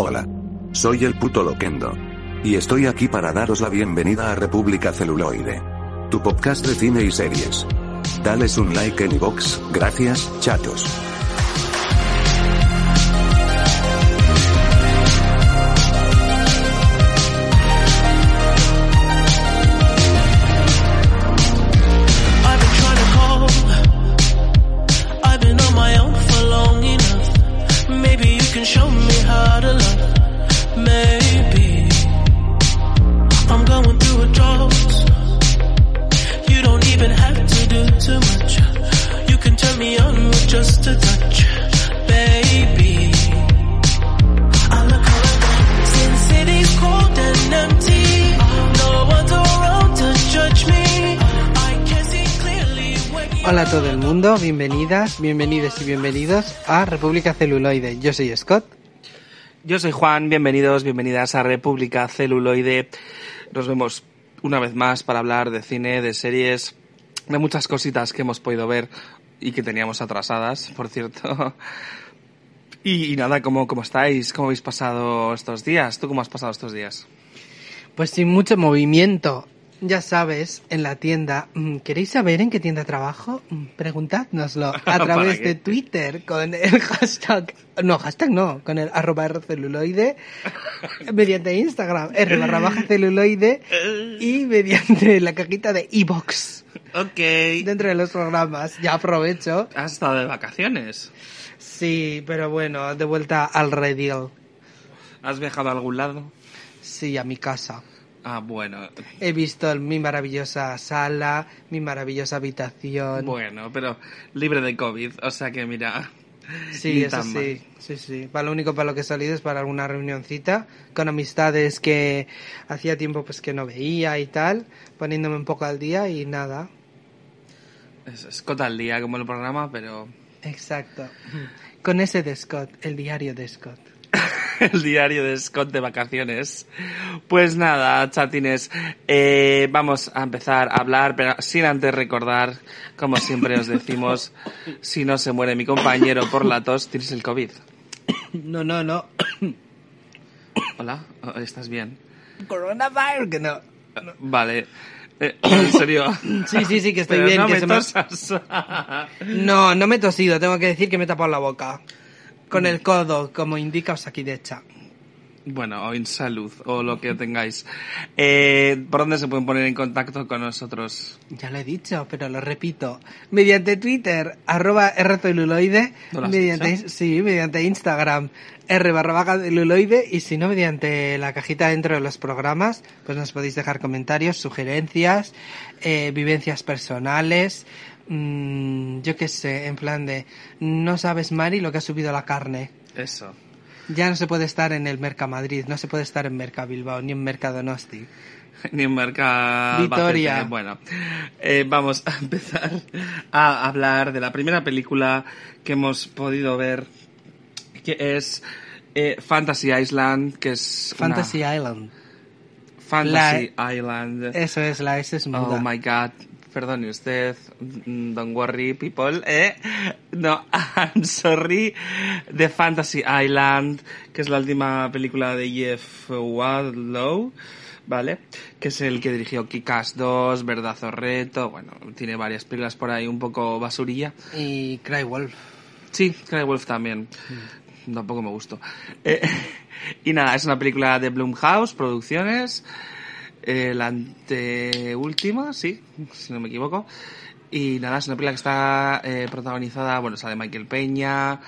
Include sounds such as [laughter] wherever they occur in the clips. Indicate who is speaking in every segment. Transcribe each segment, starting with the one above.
Speaker 1: Hola. Soy el puto Loquendo. Y estoy aquí para daros la bienvenida a República Celuloide. Tu podcast de cine y series. Dales un like en iVoox, gracias, chatos.
Speaker 2: Hola a todo el mundo, bienvenidas, bienvenidos y bienvenidos a República Celuloide. Yo soy Scott.
Speaker 3: Yo soy Juan, bienvenidos, bienvenidas a República Celuloide. Nos vemos una vez más para hablar de cine, de series, de muchas cositas que hemos podido ver y que teníamos atrasadas, por cierto. [laughs] Y, y nada, ¿cómo, ¿cómo estáis? ¿Cómo habéis pasado estos días? ¿Tú cómo has pasado estos días?
Speaker 2: Pues sin mucho movimiento. Ya sabes, en la tienda, mm, ¿queréis saber en qué tienda trabajo? Mm, Preguntádnoslo [laughs] a
Speaker 3: ¿Para
Speaker 2: través de Twitter con el [laughs] hashtag, no, hashtag no, con el arroba celuloide, [laughs] mediante Instagram, R barra baja celuloide y mediante la cajita de iBox
Speaker 3: Ok.
Speaker 2: dentro de los programas. Ya aprovecho.
Speaker 3: ¿Has estado de vacaciones?
Speaker 2: Sí, pero bueno, de vuelta al redil.
Speaker 3: ¿Has viajado a algún lado?
Speaker 2: Sí, a mi casa.
Speaker 3: Ah, bueno.
Speaker 2: He visto mi maravillosa sala, mi maravillosa habitación.
Speaker 3: Bueno, pero libre de COVID, o sea que mira.
Speaker 2: sí, eso sí, sí, sí. Para lo único para lo que he salido es para alguna reunioncita con amistades que hacía tiempo pues que no veía y tal, poniéndome un poco al día y nada.
Speaker 3: Es Scott al día como el programa, pero
Speaker 2: Exacto. Con ese de Scott, el diario de Scott. [laughs]
Speaker 3: el diario de Scott de vacaciones. Pues nada, chatines, eh, vamos a empezar a hablar, pero sin antes recordar, como siempre os decimos, [laughs] si no se muere mi compañero por la tos, tienes el COVID.
Speaker 2: No, no, no. [coughs]
Speaker 3: Hola, oh, ¿estás bien?
Speaker 2: Coronavirus, que no.
Speaker 3: Vale. Eh, [coughs] en serio.
Speaker 2: Sí, sí, sí, que estoy
Speaker 3: Pero
Speaker 2: bien.
Speaker 3: no
Speaker 2: que
Speaker 3: me
Speaker 2: se me-. [laughs] No, no me he tosido, tengo que decir que me he tapado la boca. Con el codo, como indica Osakidecha.
Speaker 3: Bueno, o en salud, o lo que tengáis. Eh, ¿Por dónde se pueden poner en contacto con nosotros?
Speaker 2: Ya lo he dicho, pero lo repito. Mediante Twitter, arroba rceluloide. Sí, mediante Instagram, r barra celuloide. Y si no, mediante la cajita dentro de los programas, pues nos podéis dejar comentarios, sugerencias, eh, vivencias personales. Mm, yo qué sé, en plan de, no sabes, Mari, lo que ha subido la carne.
Speaker 3: Eso.
Speaker 2: Ya no se puede estar en el Mercamadrid, no se puede estar en Merca Bilbao, ni en Mercadonosti. [laughs]
Speaker 3: Ni en Merca
Speaker 2: Vitoria.
Speaker 3: Albacete. Bueno, eh, vamos a [laughs] empezar a hablar de la primera película que hemos podido ver, que es eh, Fantasy Island, que es una-
Speaker 2: Fantasy Island.
Speaker 3: Fantasy Island.
Speaker 2: Eso es, la S es muda.
Speaker 3: Oh my god. Perdone usted, don't worry people, eh? No, [laughs] I'm sorry, The Fantasy Island, que es la última película de Jeff Wadlow, ¿vale? Que es el que dirigió Kick-Ass 2, Verdad o Reto, bueno, tiene varias películas por ahí un poco basurilla.
Speaker 2: Y Cry Wolf.
Speaker 3: Sí, Cry Wolf también. Tampoco me gustó. Eh, [laughs] y nada, es una película de Blumhouse Producciones. Eh, la anteúltima, sí, si no me equivoco. Y nada, es una película que está eh, protagonizada, bueno, sale Michael Peña.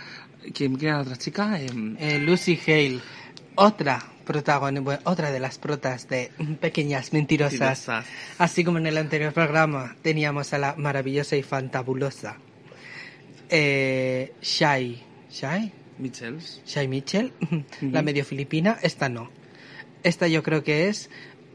Speaker 3: ¿Quién, quién era la otra chica? Em,
Speaker 2: Eh, Lucy Hale. Otra protagonista, otra de las protas de Pequeñas Mentirosas.
Speaker 3: Mentirosas.
Speaker 2: Así como en el anterior programa teníamos a la maravillosa y fantabulosa eh, Shai, Shai,
Speaker 3: Michels.
Speaker 2: Shai Mitchell, [laughs] la medio filipina, esta no. Esta yo creo que es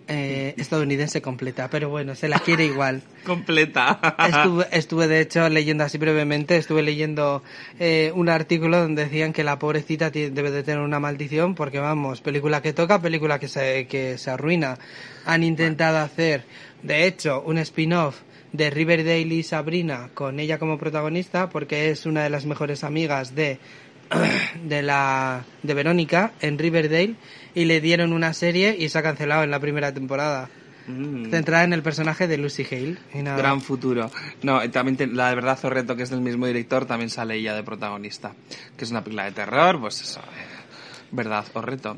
Speaker 2: eh, estadounidense completa, pero bueno, se la quiere igual. [laughs]
Speaker 3: Completa.
Speaker 2: Estuve, estuve, de hecho leyendo así brevemente, estuve leyendo eh, un artículo donde decían que la pobrecita debe de tener una maldición porque vamos, película que toca, película que se, que se arruina. Han intentado hacer, de hecho, un spin-off de Riverdale y Sabrina con ella como protagonista porque es una de las mejores amigas de [clears throat] de la de Verónica en Riverdale y le dieron una serie y se ha cancelado en la primera temporada
Speaker 3: Mm.
Speaker 2: centrada en el personaje de Lucy Hale y nada.
Speaker 3: Gran futuro. No, y también te- la de verdad Zorreto, que es del mismo director, también sale ella de protagonista. Que es una película de terror, pues eso. eh, verdad o reto.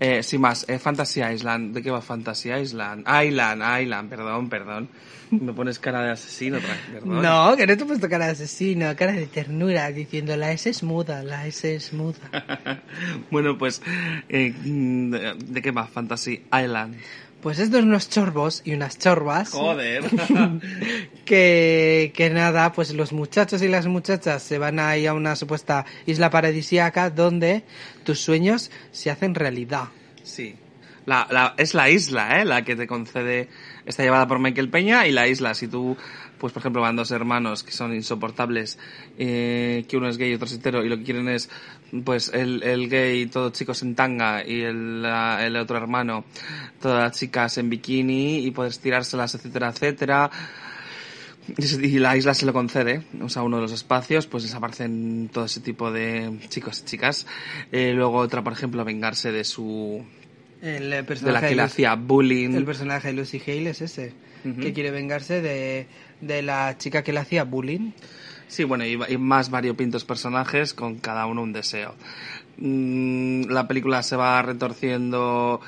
Speaker 3: Eh, sin más, eh, Fantasy Island. ¿De qué va Fantasy Island? Island, Island, perdón, perdón. [laughs] Me pones cara de asesino perdón.
Speaker 2: No, que no te he puesto cara de asesino, cara de ternura, diciendo la S es muda, la S es muda. [laughs]
Speaker 3: bueno, pues, eh, mm, ¿de, qué va Fantasy Island?
Speaker 2: Pues estos unos chorbos y unas chorbas.
Speaker 3: Joder. [laughs]
Speaker 2: que, que nada, pues los muchachos y las muchachas se van ahí a una supuesta isla paradisíaca donde tus sueños se hacen realidad.
Speaker 3: Sí. La, la, es la isla, ¿eh? La que te concede... Está llevada por Michael Peña y la isla, si tú, pues por ejemplo, van dos hermanos que son insoportables, eh, que uno es gay y otro es hetero, y lo que quieren es, pues, el, el gay, todos chicos en tanga, y el, la- el otro hermano, todas chicas en bikini, y poder tirárselas, etcétera, etcétera. Y la isla se lo concede, o sea, uno de los espacios, pues desaparecen todo ese tipo de chicos y chicas. Eh, luego otra, por ejemplo, vengarse de su...
Speaker 2: El
Speaker 3: de
Speaker 2: personaje
Speaker 3: la que le hacía bullying.
Speaker 2: El personaje de Lucy Hale es ese, que quiere vengarse de, de la chica que le hacía bullying.
Speaker 3: Sí, bueno, y, y más variopintos personajes con cada uno un deseo. Mm, la película se va retorciendo,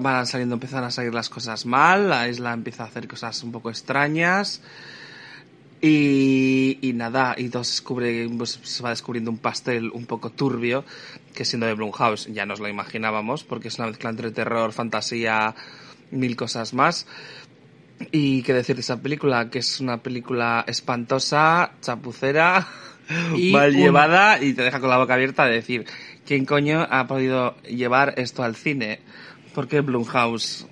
Speaker 3: van saliendo, empiezan a salir las cosas mal, la isla empieza a hacer cosas un poco extrañas. Y, y nada, y todo se, descubre, pues, se va descubriendo un pastel un poco turbio, que siendo de Blumhouse ya nos lo imaginábamos, porque es una mezcla entre terror, fantasía, mil cosas más. Y qué decir de esa película, que es una película espantosa, chapucera, [laughs]
Speaker 2: Y
Speaker 3: mal
Speaker 2: un-
Speaker 3: llevada y te deja con la boca abierta de decir, ¿quién coño ha podido llevar esto al cine? Porque Blumhouse,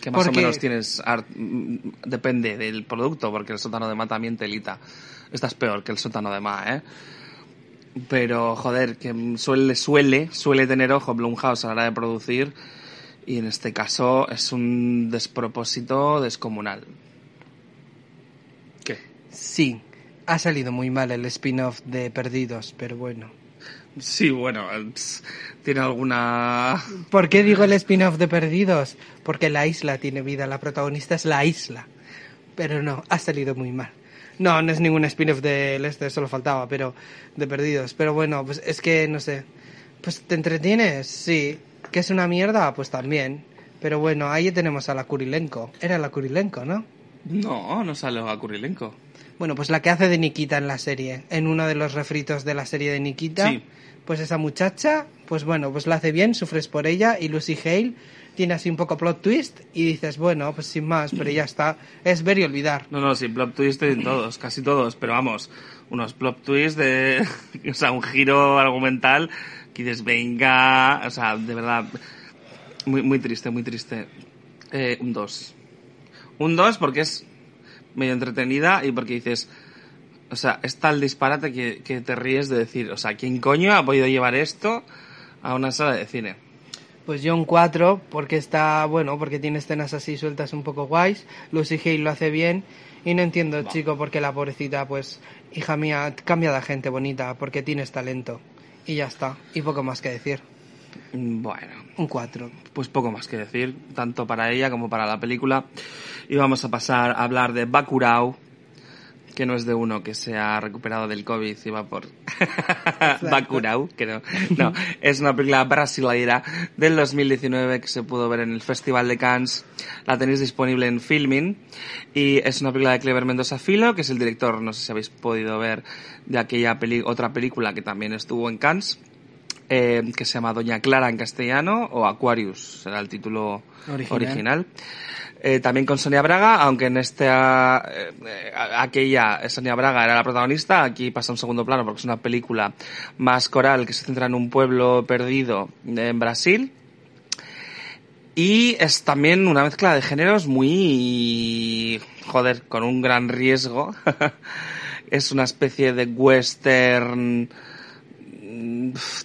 Speaker 3: que más
Speaker 2: Porque-
Speaker 3: o menos tienes, art- mm, depende del producto, porque el sótano de Ma también telita. Esta es peor que el sótano de Ma, ¿eh? Pero, joder, que suele, suele, suele tener ojo Blumhouse a la hora de producir y en este caso es un despropósito descomunal. ¿Qué?
Speaker 2: Sí, ha salido muy mal el spin-off de Perdidos, pero bueno.
Speaker 3: Sí, bueno, ps, tiene alguna...
Speaker 2: ¿Por qué digo el spin-off de Perdidos? Porque la isla tiene vida, la protagonista es la isla. Pero no, ha salido muy mal. No, no es ningún spin-off del este, solo faltaba, pero de Perdidos. Pero bueno, pues es que no sé. Pues te entretienes, sí. ¿Que es una mierda? Pues también. Pero bueno, ahí tenemos a la Kurilenko. Era la Kurilenko, ¿no?
Speaker 3: No, no sale a Kurilenko.
Speaker 2: Bueno, pues la que hace de Nikita en la serie, en uno de los refritos de la serie de Nikita,
Speaker 3: Sí.
Speaker 2: pues esa muchacha, pues bueno, pues la hace bien, sufres por ella y Lucy Hale tiene así un poco plot twist y dices, bueno, pues sin más, pero ya está, es ver y olvidar.
Speaker 3: No, no, sí, plot twist en todos, casi todos, pero vamos, unos plot twists de, [laughs] o sea, un giro argumental que dices, venga, o sea, de verdad, muy, muy triste, muy triste. Eh, un 2. Un 2 porque es medio entretenida y porque dices, o sea, es tal disparate que, que te ríes de decir, o sea, ¿quién coño ha podido llevar esto a una sala de cine?
Speaker 2: Pues yo un 4, porque está, bueno, porque tiene escenas así sueltas un poco guays, Lucy Hale lo hace bien, y no entiendo, chico, por qué la pobrecita, pues, hija mía, cambia de gente bonita, porque tienes talento. Y ya está, y poco más que decir.
Speaker 3: Bueno,
Speaker 2: Un 4.
Speaker 3: pues poco más que decir, tanto para ella como para la película. Y vamos a pasar a hablar de Bakurao, que no es de uno que se ha recuperado del COVID y va por Bakurao, [laughs] que no. No, es una película brasileira del 2019 que se pudo ver en el Festival de Cannes. La tenéis disponible en Filmin y es una película de Clever Mendoza Filo, que es el director, no sé si habéis podido ver, de aquella peli otra película que también estuvo en Cannes. Eh, que se llama Doña Clara en castellano, o Aquarius, será el título
Speaker 2: Original.
Speaker 3: original. Eh, también con Sonia Braga, aunque en esta, eh, aquella Sonia Braga era la protagonista, aquí pasa a un segundo plano porque es una película más coral que se centra en un pueblo perdido en Brasil. Y es también una mezcla de géneros muy, joder, con un gran riesgo. [laughs] es una especie de western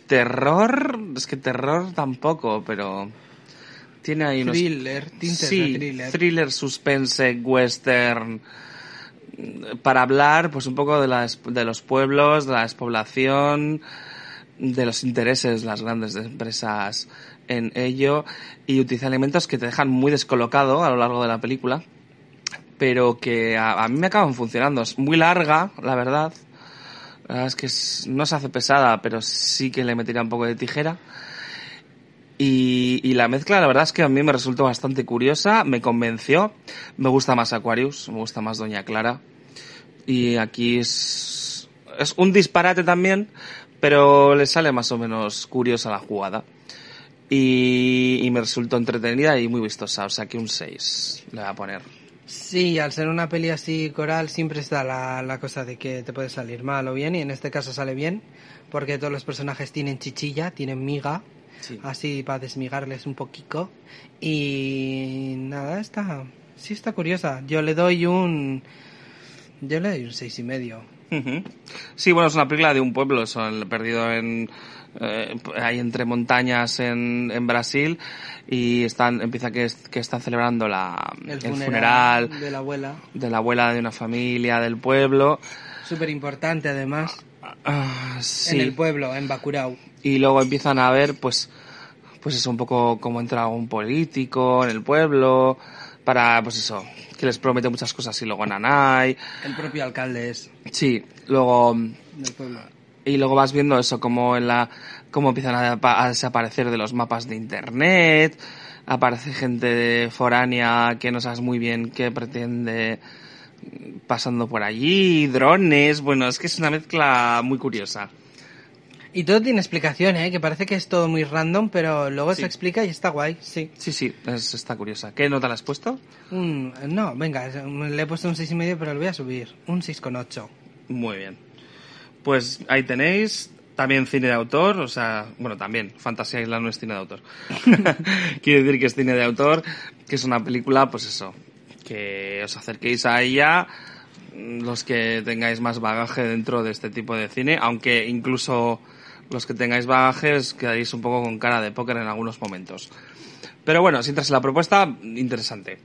Speaker 3: terror, es que terror tampoco, pero tiene ahí unos
Speaker 2: Thriller, tintes
Speaker 3: sí,
Speaker 2: de thriller.
Speaker 3: suspense, western, mm, para hablar pues un poco de, la de los pueblos, de la despoblación, de los intereses de las grandes empresas en ello y utiliza elementos que te dejan muy descolocado a lo largo de la película, pero que a, a mí me acaban funcionando. Es muy larga, la verdad. La verdad es que no se hace pesada, pero sí que le metería un poco de tijera. Y, la mezcla, la verdad es que a mí me resultó bastante curiosa, me convenció. Me gusta más Aquarius, me gusta más Doña Clara. Y aquí es, es un disparate también, pero le sale más o menos curiosa la jugada. Y, y me resultó entretenida y muy vistosa, o sea que un 6 le voy a poner.
Speaker 2: Sí, al ser una peli así coral siempre está la, la cosa de que te puede salir mal o bien y en este caso sale bien porque todos los personajes tienen chichilla, tienen miga,
Speaker 3: Sí.
Speaker 2: así para desmigarles un poquito y nada, está, sí está curiosa. Yo le doy un, yo le doy un seis y medio.
Speaker 3: Sí, bueno, es una película de un pueblo, son perdido en eh, ahí entre montañas en, en Brasil y están empieza que, que están celebrando la,
Speaker 2: El,
Speaker 3: el funeral,
Speaker 2: de la abuela,
Speaker 3: de la abuela de una familia del pueblo.
Speaker 2: súper importante además,
Speaker 3: Ah, sí.
Speaker 2: en el pueblo, en Bacurau.
Speaker 3: y luego empiezan a ver pues pues eso un poco cómo entra un político en el pueblo para pues eso que les promete muchas cosas y luego Nanay
Speaker 2: El propio alcalde es
Speaker 3: sí luego
Speaker 2: del pueblo.
Speaker 3: Y luego vas viendo eso como en la cómo empiezan a, apa- a desaparecer de los mapas de internet aparece gente de foránea que no sabes muy bien qué pretende mm, pasando por allí drones bueno es que es una mezcla muy curiosa
Speaker 2: Y todo tiene explicación, ¿eh? Que parece que es todo muy random, pero luego
Speaker 3: Sí.
Speaker 2: se explica y está guay, sí.
Speaker 3: sí sí es, está curiosa ¿qué nota le has puesto?
Speaker 2: Un- no, venga, le he puesto un seis y medio, pero lo voy a subir. Un 6,8.
Speaker 3: Muy bien. Pues ahí tenéis también cine de autor, o sea, bueno, también Fantasía Island no es cine de autor. [laughs] Quiere decir que es cine de autor, que es una película, pues eso, que os acerquéis a ella mm, los que tengáis más bagaje dentro de este tipo de cine, aunque incluso los que tengáis bagajes quedaréis un poco con cara de póker en algunos momentos. Pero bueno, si entras en la propuesta, interesante.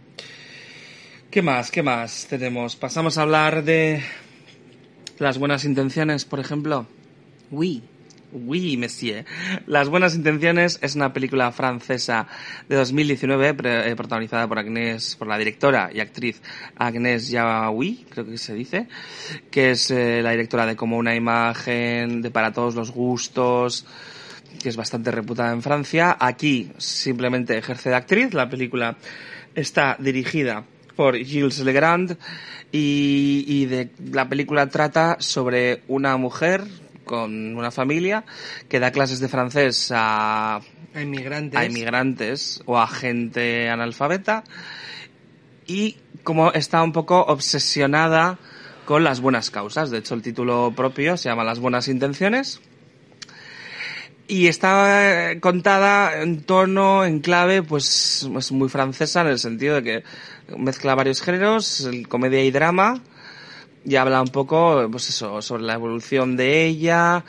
Speaker 3: ¿Qué más? ¿Qué más tenemos? Pasamos a hablar de las buenas intenciones, por ejemplo.
Speaker 2: Uy.
Speaker 3: Oui, monsieur. Las buenas intenciones es una película francesa de 2019 pre- eh, protagonizada por Agnès, por la directora y actriz Agnès Jaoui, creo que se dice, que es eh, la directora de Como una imagen, de Para todos los gustos, que es bastante reputada en Francia. Aquí simplemente ejerce de actriz. La película está dirigida por Gilles Legrand y, y de, la película trata sobre una mujer con una familia que da clases de francés a,
Speaker 2: A inmigrantes.
Speaker 3: a inmigrantes o a gente analfabeta y como está un poco obsesionada con las buenas causas. De hecho, el título propio se llama Las buenas intenciones. Y está eh, contada en tono, en clave, pues es muy francesa en el sentido de que mezcla varios géneros, comedia y drama, y habla un poco, pues eso, sobre la evolución de ella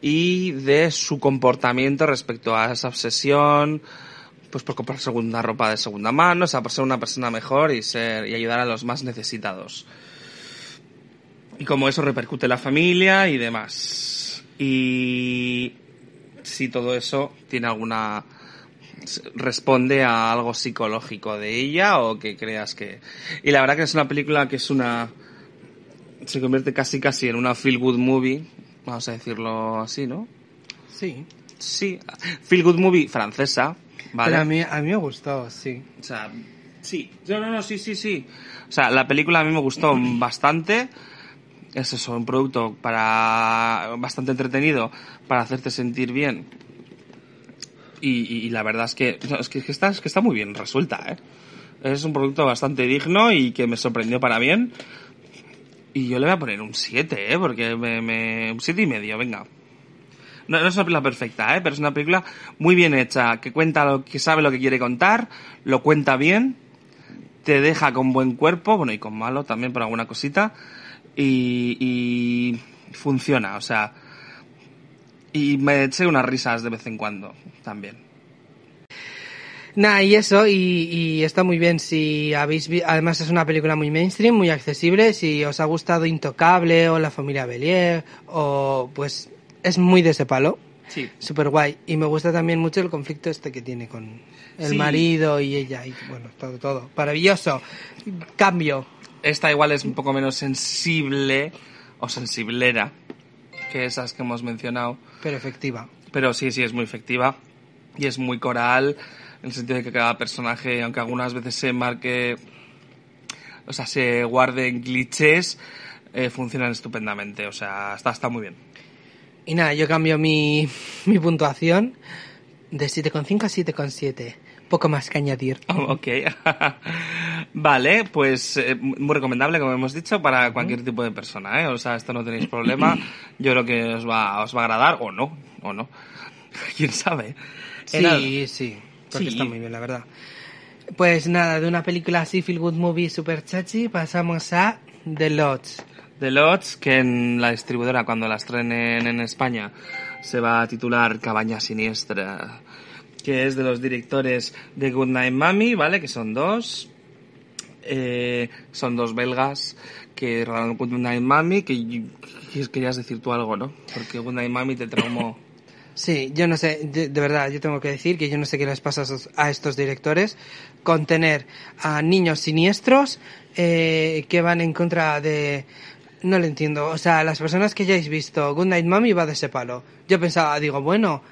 Speaker 3: y de su comportamiento respecto a esa obsesión, pues por comprar segunda ropa de segunda mano, o sea, por ser una persona mejor y ser, y ayudar a los más necesitados. Y cómo eso repercute en la familia y demás. Y si todo eso tiene alguna responde a algo psicológico de ella o que creas que y la verdad que es una película que es una se convierte casi casi en una feel good movie vamos a decirlo así no
Speaker 2: Sí.
Speaker 3: sí feel good movie francesa vale
Speaker 2: Pero a mí, a mí me gustó, sí.
Speaker 3: o sea, sí. No, no, no, sí, sí, sí. O sea, la película a mí me gustó bastante. Es eso, un producto para bastante entretenido para hacerte sentir bien Y, la verdad es que, es que, es que está, es que está muy bien resuelta, ¿eh? Es un producto bastante digno y que me sorprendió para bien. Y yo le voy a poner un 7, ¿eh? Porque me, me- un 7 y medio, venga. No, no es una película perfecta, ¿eh? Pero es una película muy bien hecha, que cuenta lo que sabe lo que quiere contar, lo cuenta bien, te deja con buen cuerpo, bueno, y con malo también por alguna cosita, y, y funciona, o sea, y me eché unas risas de vez en cuando también.
Speaker 2: Nah, y eso, y, y está muy bien. Si habéis vi- además es una película muy mainstream, muy accesible. Si os ha gustado Intocable o La familia Belier, o pues es muy de ese palo.
Speaker 3: Sí.
Speaker 2: Super guay. Y me gusta también mucho el conflicto este que tiene con el
Speaker 3: Sí.
Speaker 2: marido y ella. Y bueno, todo, todo. Maravilloso. Cambio.
Speaker 3: Esta igual es un poco menos sensible o sensiblera que esas que hemos mencionado.
Speaker 2: Pero efectiva.
Speaker 3: Pero sí, sí, es muy efectiva y es muy coral en el sentido de que cada personaje, aunque algunas veces se marque, o sea, se guarden clichés, eh, funcionan estupendamente. O sea, está, está muy bien.
Speaker 2: Y nada, yo cambio mi, [laughs] mi puntuación de 7,5 a 7,7. Poco más que añadir. [laughs]
Speaker 3: Oh, ok. [laughs] vale, pues eh, muy recomendable, como hemos dicho, para cualquier tipo de persona, ¿eh? O sea, esto no tenéis problema. [clears throat] Yo creo que os va, os va a agradar, o no, o no. [laughs] ¿Quién sabe? Eh, nada.
Speaker 2: Sí, sí, porque
Speaker 3: Sí.
Speaker 2: está muy bien, la verdad. Pues nada, de una película así, feel good movie super chachi, pasamos a The Lodge.
Speaker 3: The Lodge, que en la distribuidora, cuando la estrenen en España, se va a titular Cabaña Siniestra, que es de los directores de Goodnight Mommy, ¿vale? Que son dos. Eh, son dos belgas que rodaron Goodnight Mommy, que, que querías decir tú algo, ¿no? Porque Goodnight Mommy te traumó.
Speaker 2: Sí, yo no sé, de, de verdad, yo tengo que decir que yo no sé qué les pasa a estos directores con tener a niños siniestros eh, que van en contra de... No lo entiendo, o sea, las personas que ya habéis visto, Goodnight Mommy va de ese palo. Yo pensaba, digo, bueno,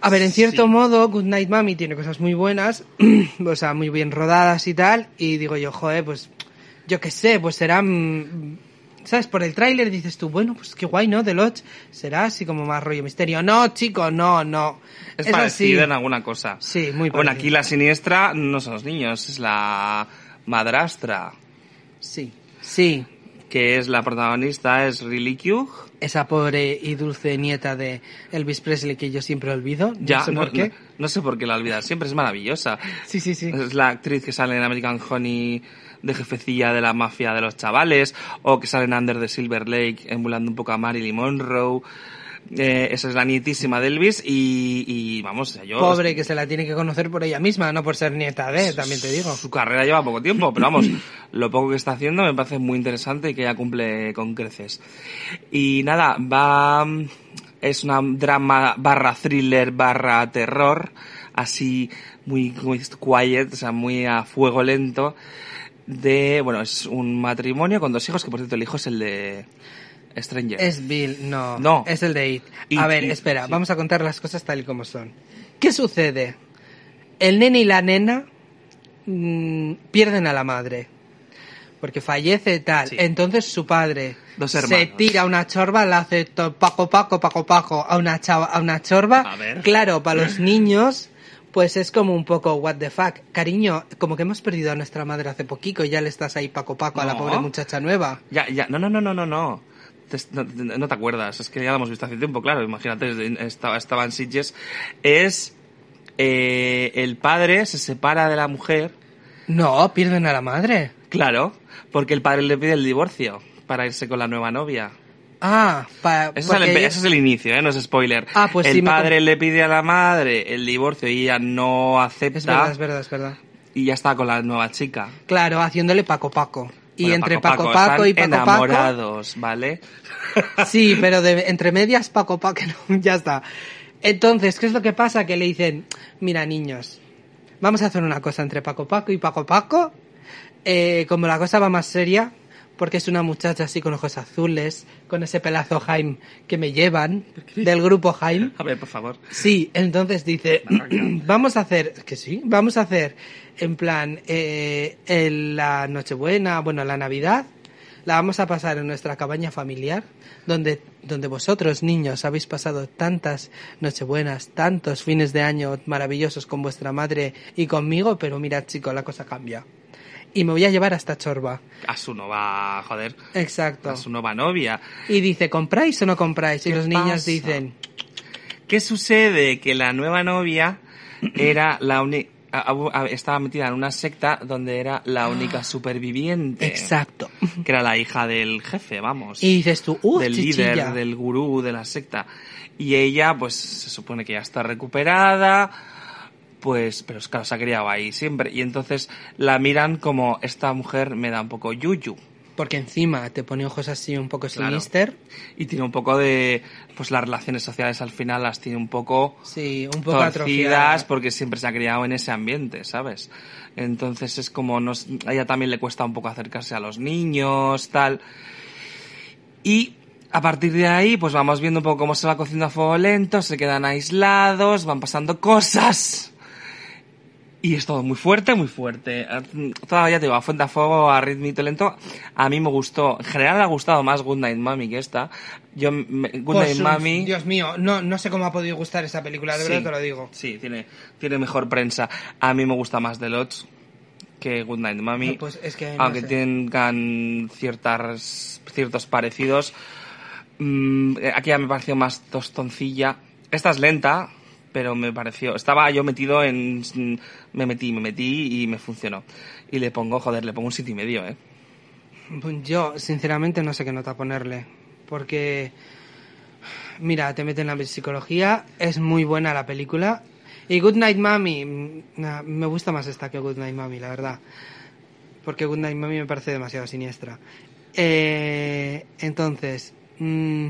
Speaker 2: a ver, en cierto
Speaker 3: Sí.
Speaker 2: modo, Goodnight Mommy tiene cosas muy buenas, [clears throat] o sea, muy bien rodadas y tal, y digo yo, joder, pues, yo qué sé, pues serán, ¿sabes? Por el tráiler dices tú, bueno, pues qué guay, ¿no? The Lodge será así como más rollo misterio. No, chico, no, no.
Speaker 3: Es,
Speaker 2: así.
Speaker 3: parecido en alguna cosa.
Speaker 2: Sí, muy
Speaker 3: Bueno,
Speaker 2: parecido.
Speaker 3: aquí la siniestra no son los niños, es la madrastra,
Speaker 2: Sí, sí.
Speaker 3: Que es la protagonista, es Riley Keough.
Speaker 2: Esa pobre y dulce nieta de Elvis Presley que yo siempre olvido.
Speaker 3: Ya,
Speaker 2: no sé
Speaker 3: no,
Speaker 2: por qué.
Speaker 3: no- no sé por qué la olvidas, siempre es maravillosa. [laughs]
Speaker 2: Sí, sí, sí.
Speaker 3: Es la actriz que sale en American Honey de jefecilla de la mafia de los chavales, o que sale en Under the Silver Lake emulando un poco a Marilyn Monroe. Eh, esa es la nietísima de Elvis y, y vamos, yo...
Speaker 2: Pobre que se la tiene que conocer por ella misma, no por ser nieta de, también te digo.
Speaker 3: Su carrera lleva poco tiempo, pero vamos, [clears throat] lo poco que está haciendo me parece muy interesante y que ya cumple con creces. Y nada, va. Es una drama barra thriller barra terror, así muy, muy quiet, o sea, muy a fuego lento. De. Bueno, es un matrimonio con dos hijos, que por cierto el hijo es el de. Stranger.
Speaker 2: Es Bill, no.
Speaker 3: No.
Speaker 2: Es el de It.
Speaker 3: It,
Speaker 2: a ver,
Speaker 3: It,
Speaker 2: espera,
Speaker 3: sí.
Speaker 2: vamos a contar las cosas tal y como son. ¿Qué sucede? El nene y la nena mm, pierden a la madre. Porque fallece tal.
Speaker 3: Sí.
Speaker 2: Entonces su padre
Speaker 3: Dos
Speaker 2: se tira una chorba, le hace to- paco paco, paco paco a una, chava, a una chorba.
Speaker 3: A ver.
Speaker 2: Claro, para los niños, pues es como un poco what the fuck. Cariño, como que hemos perdido a nuestra madre hace poquito y ya le estás ahí paco paco a la pobre muchacha nueva.
Speaker 3: Ya, ya, no, no, no, no, no, no. Te- no, no te acuerdas, es que ya lo hemos visto hace tiempo, claro, imagínate, estaba, estaba en Sitges. Es eh, el padre se separa de la mujer,
Speaker 2: No, pierden a la madre.
Speaker 3: claro, porque el padre le pide el divorcio para irse con la nueva novia.
Speaker 2: Ah, pa,
Speaker 3: Eso, es el,
Speaker 2: ellos-
Speaker 3: eso es el inicio, ¿eh? no es spoiler.
Speaker 2: Ah, pues
Speaker 3: el
Speaker 2: sí me
Speaker 3: padre le pide a la madre el divorcio y ella no acepta
Speaker 2: Es verdad, es verdad, es verdad.
Speaker 3: y ya está con la nueva chica.
Speaker 2: Claro, haciéndole Paco Paco. Y
Speaker 3: Bueno,
Speaker 2: entre Paco Paco,
Speaker 3: están
Speaker 2: y Paco Paco.
Speaker 3: enamorados, ¿vale? [laughs]
Speaker 2: Sí, pero de, entre medias Paco Paco, [laughs] ya está. Entonces, ¿qué es lo que pasa? Que le dicen, mira niños, vamos a hacer una cosa entre Paco Paco y Paco Paco. Eh, como la cosa va más seria, porque es una muchacha así con ojos azules, con ese pelazo Jaime que me llevan, del grupo Jaime.
Speaker 3: A ver, por favor.
Speaker 2: Sí, entonces dice, [clears throat] vamos a hacer, que sí, vamos a hacer en plan eh, en la Nochebuena, bueno, la Navidad, la vamos a pasar en nuestra cabaña familiar, donde, donde vosotros, niños, habéis pasado tantas nochebuenas, tantos fines de año maravillosos con vuestra madre y conmigo, pero mirad, chico, la cosa cambia. Y me voy a llevar a esta chorba.
Speaker 3: A su nueva, joder,
Speaker 2: Exacto.
Speaker 3: a su nueva novia.
Speaker 2: Y dice, ¿compráis o no compráis? Y
Speaker 3: ¿Qué
Speaker 2: los niños dicen,
Speaker 3: ¿Qué sucede? Que la nueva novia era la única... Estaba metida en una secta donde era la única superviviente.
Speaker 2: exacto.
Speaker 3: Que era la hija del jefe, vamos.
Speaker 2: Y dices tú, ¡uh,
Speaker 3: del
Speaker 2: chichilla!
Speaker 3: líder, del gurú de la secta. Y ella, pues, se supone que ya está recuperada, pues, pero es claro, se ha criado ahí siempre. Y entonces la miran como, esta mujer me da un poco yuyu.
Speaker 2: Porque encima te pone ojos así un poco
Speaker 3: Claro.
Speaker 2: sinister.
Speaker 3: Y tiene un poco de, pues las relaciones sociales al final las tiene un poco
Speaker 2: Sí, un poco
Speaker 3: torcidas porque siempre se ha criado en ese ambiente, ¿sabes? Entonces es como, nos, a ella también le cuesta un poco acercarse a los niños, tal. Y a partir de ahí, pues vamos viendo un poco cómo se va cociendo a fuego lento, se quedan aislados, van pasando cosas. Y es todo muy fuerte, muy fuerte. Eh, Todavía te digo, a fuente a fuego, a ritmito lento. A mí me gustó, en general me ha gustado más Good Night Mommy que esta. Yo, me- Good
Speaker 2: Pues,
Speaker 3: Night Mommy...
Speaker 2: Dios mío, no, no sé cómo ha podido gustar esa película, de verdad te lo digo.
Speaker 3: Sí, tiene, tiene mejor prensa. A mí me gusta más The Lodge que Good Night Mommy.
Speaker 2: No, pues es que no
Speaker 3: aunque
Speaker 2: sé.
Speaker 3: tengan ciertas, ciertos parecidos. Mm, eh, aquí ya me pareció más tostoncilla. Esta es lenta, pero me pareció... Estaba yo metido en... Me metí, me metí y me funcionó. Y le pongo, joder, le pongo un siete y medio, ¿eh?
Speaker 2: Yo, sinceramente, no sé qué nota ponerle. Porque, mira, te mete en la psicología, es muy buena la película. Y Good Night Mommy, mm, me gusta más esta que Good Night Mommy, la verdad. Porque Good Night Mommy me parece demasiado siniestra. Eh, entonces, mm,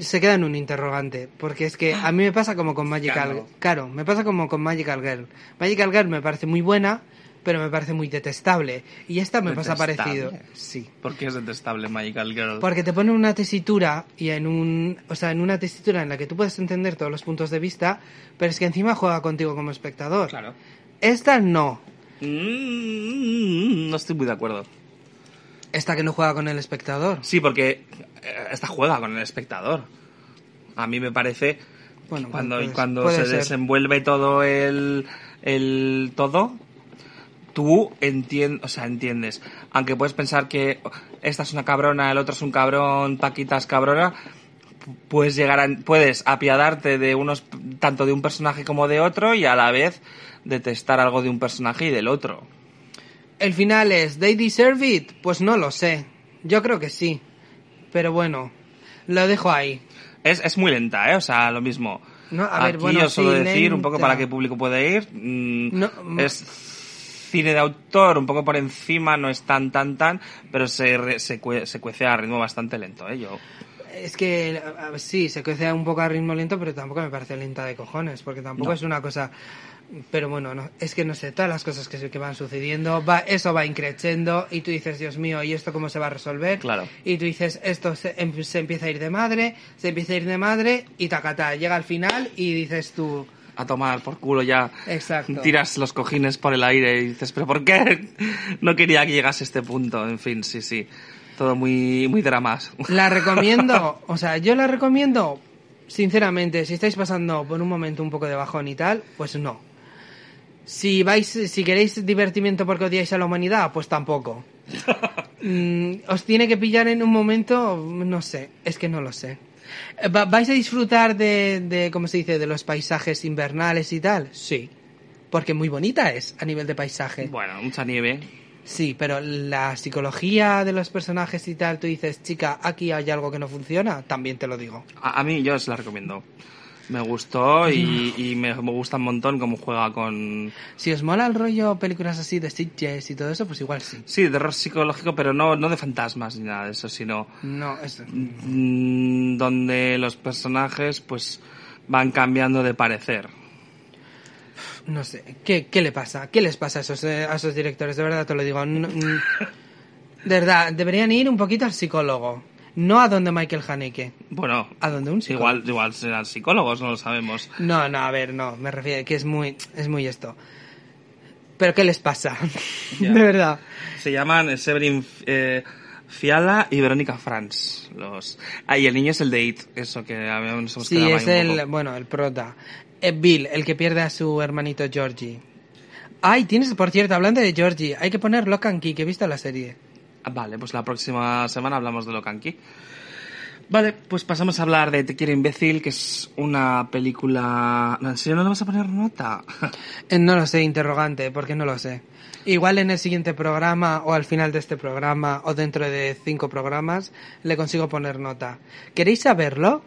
Speaker 2: se queda en un interrogante. Porque es que a mí me pasa como con Magical
Speaker 3: Claro.
Speaker 2: Claro, me pasa como con Magical Girl. Magical Girl me parece muy buena, pero me parece muy detestable. Y esta me pasa parecido. Sí.
Speaker 3: ¿Por qué es detestable Magical Girl?
Speaker 2: Porque te pone una tesitura y en un, o sea, en una tesitura en la que tú puedes entender todos los puntos de vista, pero es que encima juega contigo como espectador.
Speaker 3: Claro.
Speaker 2: Esta no.
Speaker 3: Mm, no estoy muy de acuerdo.
Speaker 2: Esta que no juega con el espectador.
Speaker 3: Sí, porque eh, esta juega con el espectador. A mí me parece
Speaker 2: Bueno,
Speaker 3: cuando,
Speaker 2: pues,
Speaker 3: cuando
Speaker 2: puede
Speaker 3: se
Speaker 2: ser.
Speaker 3: desenvuelve todo el, el todo, tú entiendes, o sea, entiendes. Aunque puedes pensar que esta es una cabrona, el otro es un cabrón, Paquita es cabrona, pu- puedes llegar a, puedes apiadarte de unos, tanto de un personaje como de otro y a la vez detestar algo de un personaje y del otro.
Speaker 2: El final es ¿They deserve it? Pues no lo sé. Yo creo que sí. Pero bueno, lo dejo ahí.
Speaker 3: Es, es muy lenta, ¿eh? O sea, lo mismo.
Speaker 2: No, a ver,
Speaker 3: Aquí
Speaker 2: bueno,
Speaker 3: yo suelo
Speaker 2: sí,
Speaker 3: decir un poco
Speaker 2: lenta.
Speaker 3: para qué público puede ir. Mm,
Speaker 2: No, mm.
Speaker 3: es cine de autor, un poco por encima, no es tan, tan, tan, pero se, se, se cuece a ritmo bastante lento, ¿eh? Yo,
Speaker 2: Es que sí, se cuece un poco a ritmo lento, pero tampoco me parece lenta de cojones, porque tampoco
Speaker 3: No.
Speaker 2: es una cosa... Pero bueno, no, es que no sé, todas las cosas que, se- que van sucediendo, va, eso va increciendo y tú dices, Dios mío, ¿y esto cómo se va a resolver?
Speaker 3: Claro.
Speaker 2: Y tú dices, esto se, em- se empieza a ir de madre, se empieza a ir de madre y tacata, llega al final y dices tú,
Speaker 3: a tomar por culo ya.
Speaker 2: Exacto.
Speaker 3: Tiras los cojines por el aire y dices, ¿pero por qué? [laughs] No quería que llegase a este punto. En fin, sí, sí. Todo muy, muy dramas.
Speaker 2: La recomiendo, [laughs] o sea, yo la recomiendo, sinceramente, si estáis pasando por un momento un poco de bajón y tal, pues no. Si vais, si queréis divertimiento porque odiáis a la humanidad, pues tampoco. [laughs] Mm, os tiene que pillar en un momento, no sé, es que no lo sé. Eh, va- ¿Vais a disfrutar de, de, cómo se dice, de los paisajes invernales y tal? Sí. Porque muy bonita es a nivel de paisaje.
Speaker 3: Bueno, mucha nieve.
Speaker 2: Sí, pero la psicología de los personajes y tal, tú dices, chica, aquí hay algo que no funciona, también te lo digo.
Speaker 3: A, a mí yo os la recomiendo. Me gustó y, y me, me gusta un montón cómo juega con...
Speaker 2: Si os mola el rollo películas así de Sitges y todo eso, pues igual sí.
Speaker 3: Sí, de terror psicológico, pero no, no de fantasmas ni nada de eso, sino
Speaker 2: No, eso.
Speaker 3: mm, donde los personajes pues van cambiando de parecer.
Speaker 2: No sé, ¿qué, qué le pasa? ¿Qué les pasa a esos, eh, a esos directores? De verdad te lo digo. No- mm, de verdad, deberían ir un poquito al psicólogo. No a donde Michael Haneke.
Speaker 3: Bueno,
Speaker 2: ¿A dónde un psicólogo?
Speaker 3: igual, igual serán psicólogos, no lo sabemos.
Speaker 2: No, no, a ver, no, me refiero que es muy, es muy esto. ¿Pero qué les pasa? [laughs] De verdad.
Speaker 3: Se llaman Severin eh, Fiala y Verónica Franz. Los... Ah, y el niño es el de It, eso que a hemos
Speaker 2: Sí,
Speaker 3: quedado
Speaker 2: es
Speaker 3: ahí un
Speaker 2: el,
Speaker 3: poco.
Speaker 2: bueno, el prota. Es Bill, el que pierde a su hermanito Georgie. Ay, tienes, por cierto, hablando de Georgie, hay que poner Lock and Key, que he visto la serie.
Speaker 3: Ah, Vale, pues la próxima semana hablamos de Locanqui. Vale, pues pasamos a hablar de Te quiero imbécil, que es una película... ¿En serio no le vas a poner nota?
Speaker 2: Eh, No lo sé, interrogante, porque no lo sé. Igual en el siguiente programa o al final de este programa o dentro de cinco programas le consigo poner nota. ¿Queréis saberlo?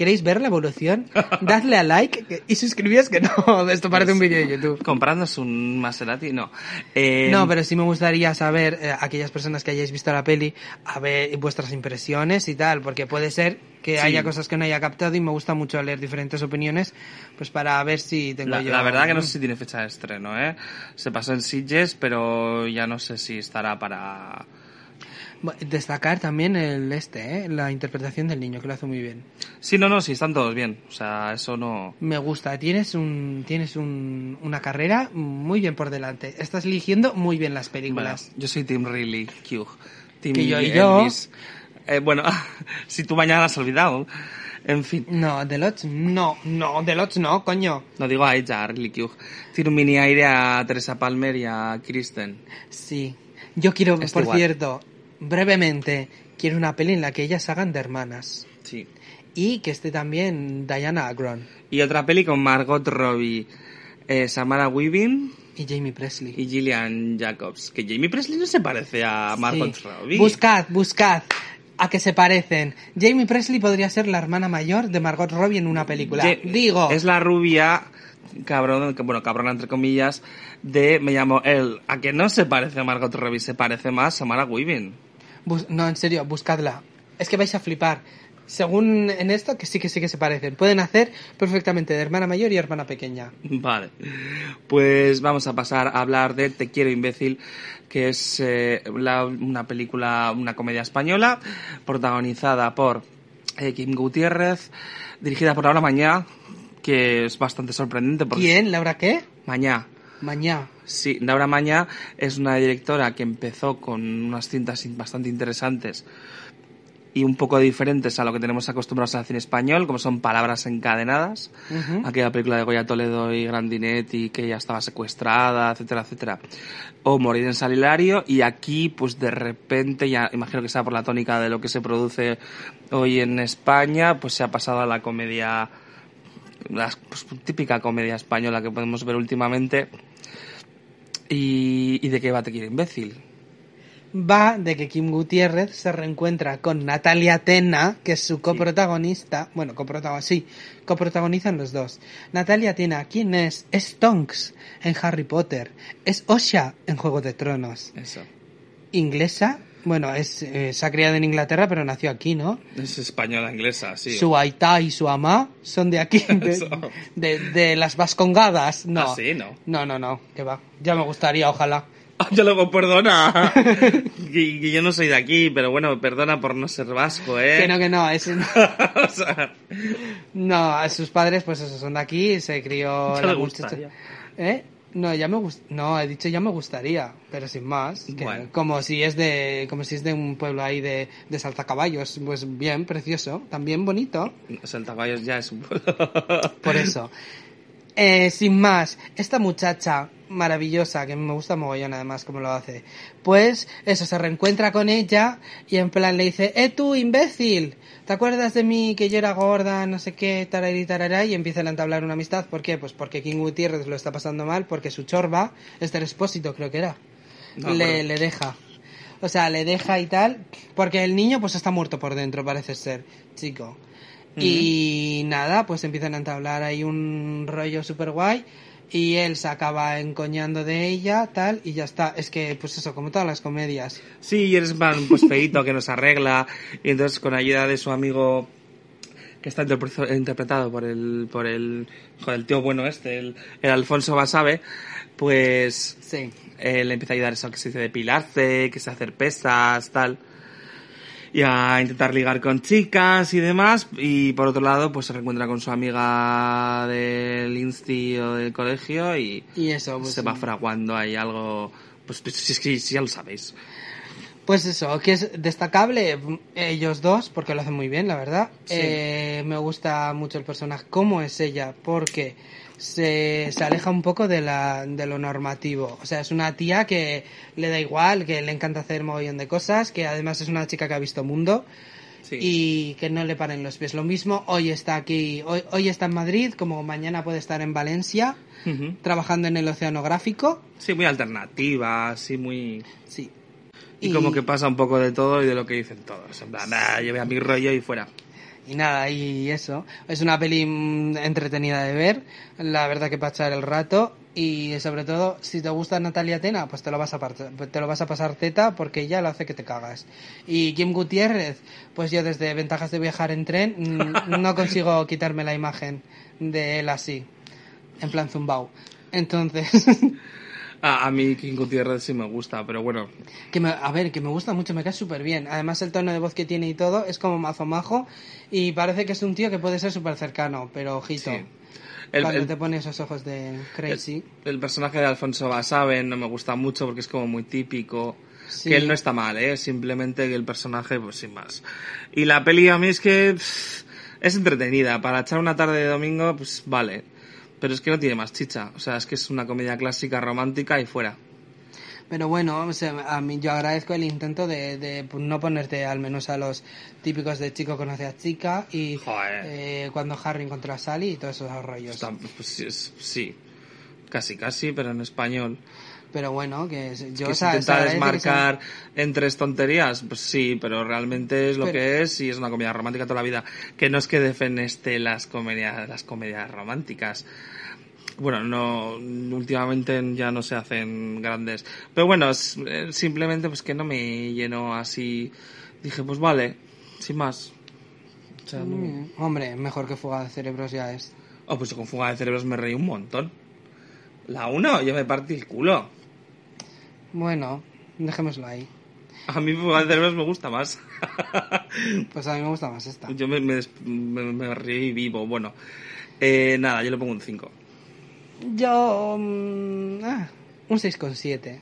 Speaker 2: ¿Queréis ver la evolución? Dadle a like y suscribíos que no, [laughs] esto parece un vídeo de YouTube.
Speaker 3: Comprándonos un Maserati, no. Eh,
Speaker 2: No, pero sí me gustaría saber, eh, aquellas personas que hayáis visto la peli, a ver vuestras impresiones y tal, porque puede ser que
Speaker 3: Sí.
Speaker 2: haya cosas que no haya captado y me gusta mucho leer diferentes opiniones, pues para ver si tengo
Speaker 3: La,
Speaker 2: yo...
Speaker 3: la verdad que no sé si tiene fecha de estreno, ¿eh? Se pasó en Sitges, pero ya no sé si estará para...
Speaker 2: Destacar también el este, ¿eh? la interpretación del niño, que lo hace muy bien.
Speaker 3: Sí, no, no, sí, están todos bien. O sea, eso no...
Speaker 2: Me gusta, tienes un tienes un, una carrera muy bien por delante. Estás eligiendo muy bien las
Speaker 3: Bueno,
Speaker 2: películas.
Speaker 3: yo soy Team Riley Q. Team
Speaker 2: Que yo y yo.
Speaker 3: Eh, bueno, [laughs] si tú mañana has olvidado. En fin,
Speaker 2: No, Delots no, no, Delots no, coño.
Speaker 3: no digo a ella, a Riley Q. Tiene un mini aire a Teresa Palmer y a Kristen.
Speaker 2: Sí. Yo quiero,
Speaker 3: Este
Speaker 2: por
Speaker 3: igual.
Speaker 2: cierto, brevemente, quiero una peli en la que ellas hagan de hermanas.
Speaker 3: Sí.
Speaker 2: Y que esté también Diana Agron
Speaker 3: Y otra peli con Margot Robbie, eh, Samara Weaving
Speaker 2: y Jamie Presley.
Speaker 3: y Gillian Jacobs. Que Jamie Presley no se parece a Margot
Speaker 2: Sí.
Speaker 3: Robbie.
Speaker 2: Buscad, buscad. A que se parecen. Jamie Presley podría ser la hermana mayor de Margot Robbie en una película.
Speaker 3: Ye-
Speaker 2: Digo.
Speaker 3: Es la rubia, cabrón, bueno, cabrona entre comillas, de Me llamo él. A que no se parece a Margot Robbie, se parece más a Samara Weaving.
Speaker 2: Bus- no, en serio, buscadla. Es que vais a flipar. Según en esto, que sí que sí que se parecen. Pueden hacer perfectamente de hermana mayor y hermana pequeña.
Speaker 3: Vale. Pues vamos a pasar a hablar de Te quiero imbécil, que es eh, la- una película, una comedia española, protagonizada por eh, Kim Gutiérrez, dirigida por Laura Mañá, que es bastante sorprendente porque
Speaker 2: ¿Quién? ¿Laura qué?
Speaker 3: Mañá.
Speaker 2: Mañá.
Speaker 3: Sí, Laura Mañá es una directora que empezó con unas cintas in- bastante interesantes y un poco diferentes a lo que tenemos acostumbrados al cine español, como son Palabras encadenadas, aquella película de Goya Toledo y Grandinetti que ella estaba secuestrada, etcétera, etcétera. O Morir en San Hilario y aquí pues de repente, ya imagino que sea por la tónica de lo que se produce hoy en España, pues se ha pasado a la comedia la pues, típica comedia española que podemos ver últimamente. ¿Y, y de qué va Te quiero imbécil?
Speaker 2: Va de que Kim Gutiérrez se reencuentra con Natalia Tena, que es su coprotagonista. Bueno, coprotagonista, sí, coprotagonizan los dos. Natalia Tena, ¿quién es? Es Tonks en Harry Potter. Es Osha en Juego de Tronos.
Speaker 3: Eso.
Speaker 2: Inglesa, bueno, es, eh, se ha criado en Inglaterra, pero nació aquí, ¿no?
Speaker 3: Es española inglesa, sí.
Speaker 2: Su aitá y su amá son de aquí, [laughs] de, de, de las Vascongadas. No.
Speaker 3: Ah, sí, ¿no?
Speaker 2: No, no, no, que va. Ya me gustaría, ojalá.
Speaker 3: Ah, Yo luego, perdona. [laughs] que, que yo no soy de aquí, pero bueno, perdona por no ser vasco, ¿eh?
Speaker 2: Que no, que no, es... [laughs]
Speaker 3: o sea,
Speaker 2: No, a sus padres, pues eso, son de aquí, se crió
Speaker 3: Ya
Speaker 2: la
Speaker 3: le gustaría.
Speaker 2: ¿Eh? No, ya me gust... no, he dicho ya me gustaría, pero sin más. que-
Speaker 3: Bueno.
Speaker 2: Como si es de, como si es de un pueblo ahí de, de saltacaballos, pues bien, precioso, también bonito,
Speaker 3: Saltacaballos ya es un
Speaker 2: por eso. Eh, sin más, esta muchacha maravillosa, que me gusta mogollón además como lo hace, pues eso, se reencuentra con ella y en plan le dice, ¡eh tú, imbécil! ¿Te acuerdas de mí que yo era gorda, no sé qué, tararí, tarará? Y empiezan a entablar una amistad. ¿Por qué? Pues porque King Gutiérrez lo está pasando mal, porque su chorba, este expósito creo que era,
Speaker 3: No,
Speaker 2: le, le deja. O sea, le deja y tal, porque el niño pues está muerto por dentro, parece ser, chico. Y nada, pues empiezan a entablar ahí un rollo super guay y él se acaba encoñando de ella, tal, y ya está. Es que, pues eso, como todas las comedias.
Speaker 3: Sí, y eres man, pues feito que nos arregla. Y entonces con ayuda de su amigo que está interpre- interpretado por el, por el, joder, el tío bueno este, el, el Alfonso Basabe, pues
Speaker 2: Sí.
Speaker 3: eh, le empieza a ayudar eso, que se dice depilarse, que se hacer pesas, tal. Y a intentar ligar con chicas y demás. Y por otro lado, pues se reencuentra con su amiga del insti o del colegio y,
Speaker 2: Y eso, pues,
Speaker 3: se va fraguando ahí algo. Pues, pues si es que si ya lo sabéis.
Speaker 2: Pues eso, que es destacable ellos dos, porque lo hacen muy bien, la verdad.
Speaker 3: Sí.
Speaker 2: Eh, me gusta mucho el personaje, cómo es ella, porque se, se aleja un poco de, la, de lo normativo. O sea, es una tía que le da igual, que le encanta hacer mogollón de cosas, que además es una chica que ha visto mundo
Speaker 3: Sí.
Speaker 2: y que no le paren los pies. Lo mismo, hoy está aquí, hoy, hoy está en Madrid, como mañana puede estar en Valencia, trabajando en el oceanográfico.
Speaker 3: Sí, muy alternativa, así muy...
Speaker 2: Sí.
Speaker 3: Y, como que pasa un poco de todo y de lo que dicen todos. En plan, "Ah, llevé a mi rollo y fuera.
Speaker 2: Y nada, y eso. Es una peli mm, entretenida de ver, la verdad que para echar el rato. Y sobre todo, si te gusta Natalia Tena, pues te lo vas a, te lo vas a pasar teta porque ella lo hace que te cagas. Y Kim Gutiérrez, pues yo desde Ventajas de Viajar en Tren mm, [laughs] no consigo quitarme la imagen de él así, en plan zumbao. Entonces, [laughs] [laughs]
Speaker 3: Ah, a mí King Gutiérrez sí me gusta, pero bueno,
Speaker 2: que me, a ver, que me gusta mucho, me cae súper bien. Además, el tono de voz que tiene y todo es como mazo majo. Y parece que es un tío que puede ser súper cercano, pero ojito.
Speaker 3: sí. El,
Speaker 2: Cuando
Speaker 3: el-
Speaker 2: te pone esos ojos de crazy.
Speaker 3: el personaje de Alfonso Basaben no me gusta mucho porque es como muy típico.
Speaker 2: Sí.
Speaker 3: Que él no está mal, ¿eh? Simplemente que el personaje, pues sin más. Y la peli a mí es que pff, es entretenida. Para echar una tarde de domingo, pues vale. Pero es que no tiene más chicha. O sea, es que es una comedia clásica, romántica y fuera.
Speaker 2: Pero bueno, o sea, a mí yo agradezco el intento de, de no ponerte al menos a los típicos de chico conoce a chica y
Speaker 3: Joder.
Speaker 2: eh, cuando Harry encontró a Sally y todos esos rollos.
Speaker 3: Está- pues, sí, es- sí, casi casi, pero en español.
Speaker 2: Pero bueno, que yo
Speaker 3: que
Speaker 2: o
Speaker 3: se
Speaker 2: sea, se
Speaker 3: intenta desmarcar en tres tonterías, pues sí, pero realmente es lo
Speaker 2: Pero-
Speaker 3: que es y es una comedia romántica toda la vida. Que no es que defeneste las comedias, las comedias románticas. Bueno, no, últimamente ya no se hacen grandes. Pero bueno, eh, simplemente pues que no me llenó así. Dije, pues vale, sin más. O sea, no-
Speaker 2: Mm, Hombre, mejor que fuga de cerebros ya es.
Speaker 3: Oh, pues con fuga de cerebros me reí un montón. La uno, yo me partí el culo.
Speaker 2: Bueno, dejémoslo ahí.
Speaker 3: A mí fuga de cerebros me gusta más. [laughs]
Speaker 2: Pues a mí me gusta más esta.
Speaker 3: Yo me, me, me, me reí vivo. Bueno, eh, nada, yo le pongo un 5.
Speaker 2: Yo... mm, ah, un 6,7.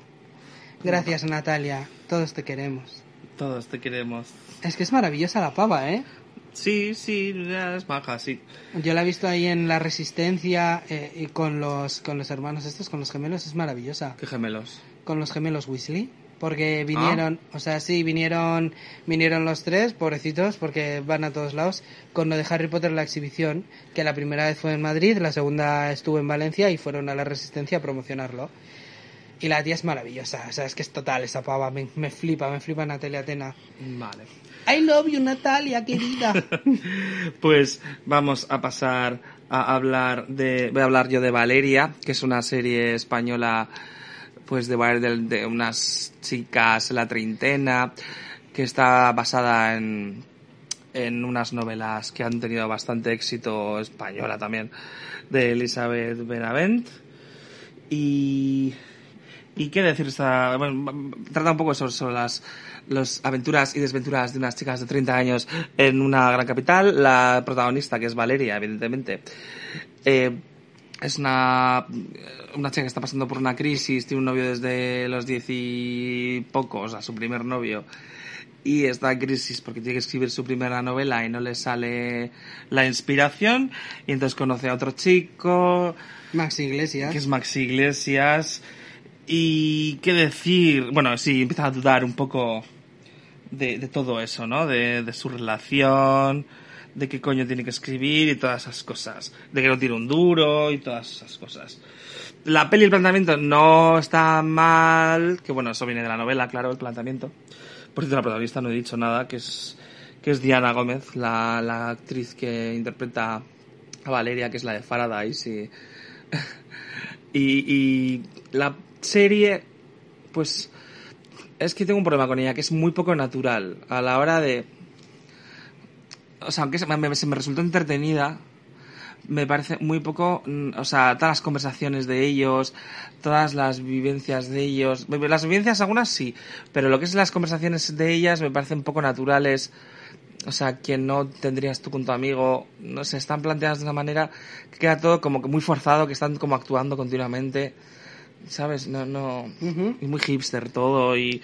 Speaker 2: Gracias, Natalia. Todos te queremos.
Speaker 3: Todos te queremos.
Speaker 2: Es que es maravillosa la pava, ¿eh?
Speaker 3: Sí, sí, es maja, sí.
Speaker 2: Yo la he visto ahí en La Resistencia eh, y con los, con los hermanos estos, con los gemelos, es maravillosa.
Speaker 3: Qué gemelos.
Speaker 2: Con los gemelos Weasley. Porque vinieron, o sea, sí, vinieron, vinieron los tres, pobrecitos, porque van a todos lados, con lo de Harry Potter la exhibición, que la primera vez fue en Madrid, la segunda estuvo en Valencia y fueron a la Resistencia a promocionarlo. Y la tía es maravillosa, o sea, es que es total esa pava, me, me flipa, me flipa Natalia Atena.
Speaker 3: Vale.
Speaker 2: I love you, Natalia, querida. [laughs]
Speaker 3: Pues vamos a pasar a hablar de... Voy a hablar yo de Valeria, que es una serie española pues de, de, de unas chicas la treintena, que está basada en, en unas novelas que han tenido bastante éxito española también, de Elizabeth Benavent. Y... ¿Y qué decir? Esta, bueno, trata un poco sobre, sobre las las aventuras y desventuras de unas chicas de 30 años en una gran capital. La protagonista, que es Valeria, evidentemente, eh, es una, una chica que está pasando por una crisis, tiene un novio desde los diez y pocos, a su primer novio, y está en crisis porque tiene que escribir su primera novela y no le sale la inspiración, y entonces conoce a otro chico,
Speaker 2: Max Iglesias.
Speaker 3: que es Max Iglesias. Y qué decir, bueno, sí, empieza a dudar un poco de, de todo eso, ¿no? De, de, su relación, de qué coño tiene que escribir y todas esas cosas. De que no tiene un duro y todas esas cosas. La peli el planteamiento no está mal, que bueno, eso viene de la novela, claro, el planteamiento. Por cierto, la protagonista no he dicho nada, que es, que es Diana Gómez, la, la actriz que interpreta a Valeria, que es la de Paradise y... [laughs] y, y la serie, pues es que tengo un problema con ella, que es muy poco natural a la hora de... O sea, aunque se me, se me resultó entretenida, me parece muy poco, mm, o sea, todas las conversaciones de ellos, todas las vivencias de ellos, las vivencias algunas sí, pero lo que es las conversaciones de ellas me parecen poco naturales, o sea, que no tendrías tú con tu amigo, no sé, están planteadas de una manera que queda todo como que muy forzado, que están como actuando continuamente, ¿sabes? No, no, y muy hipster todo y...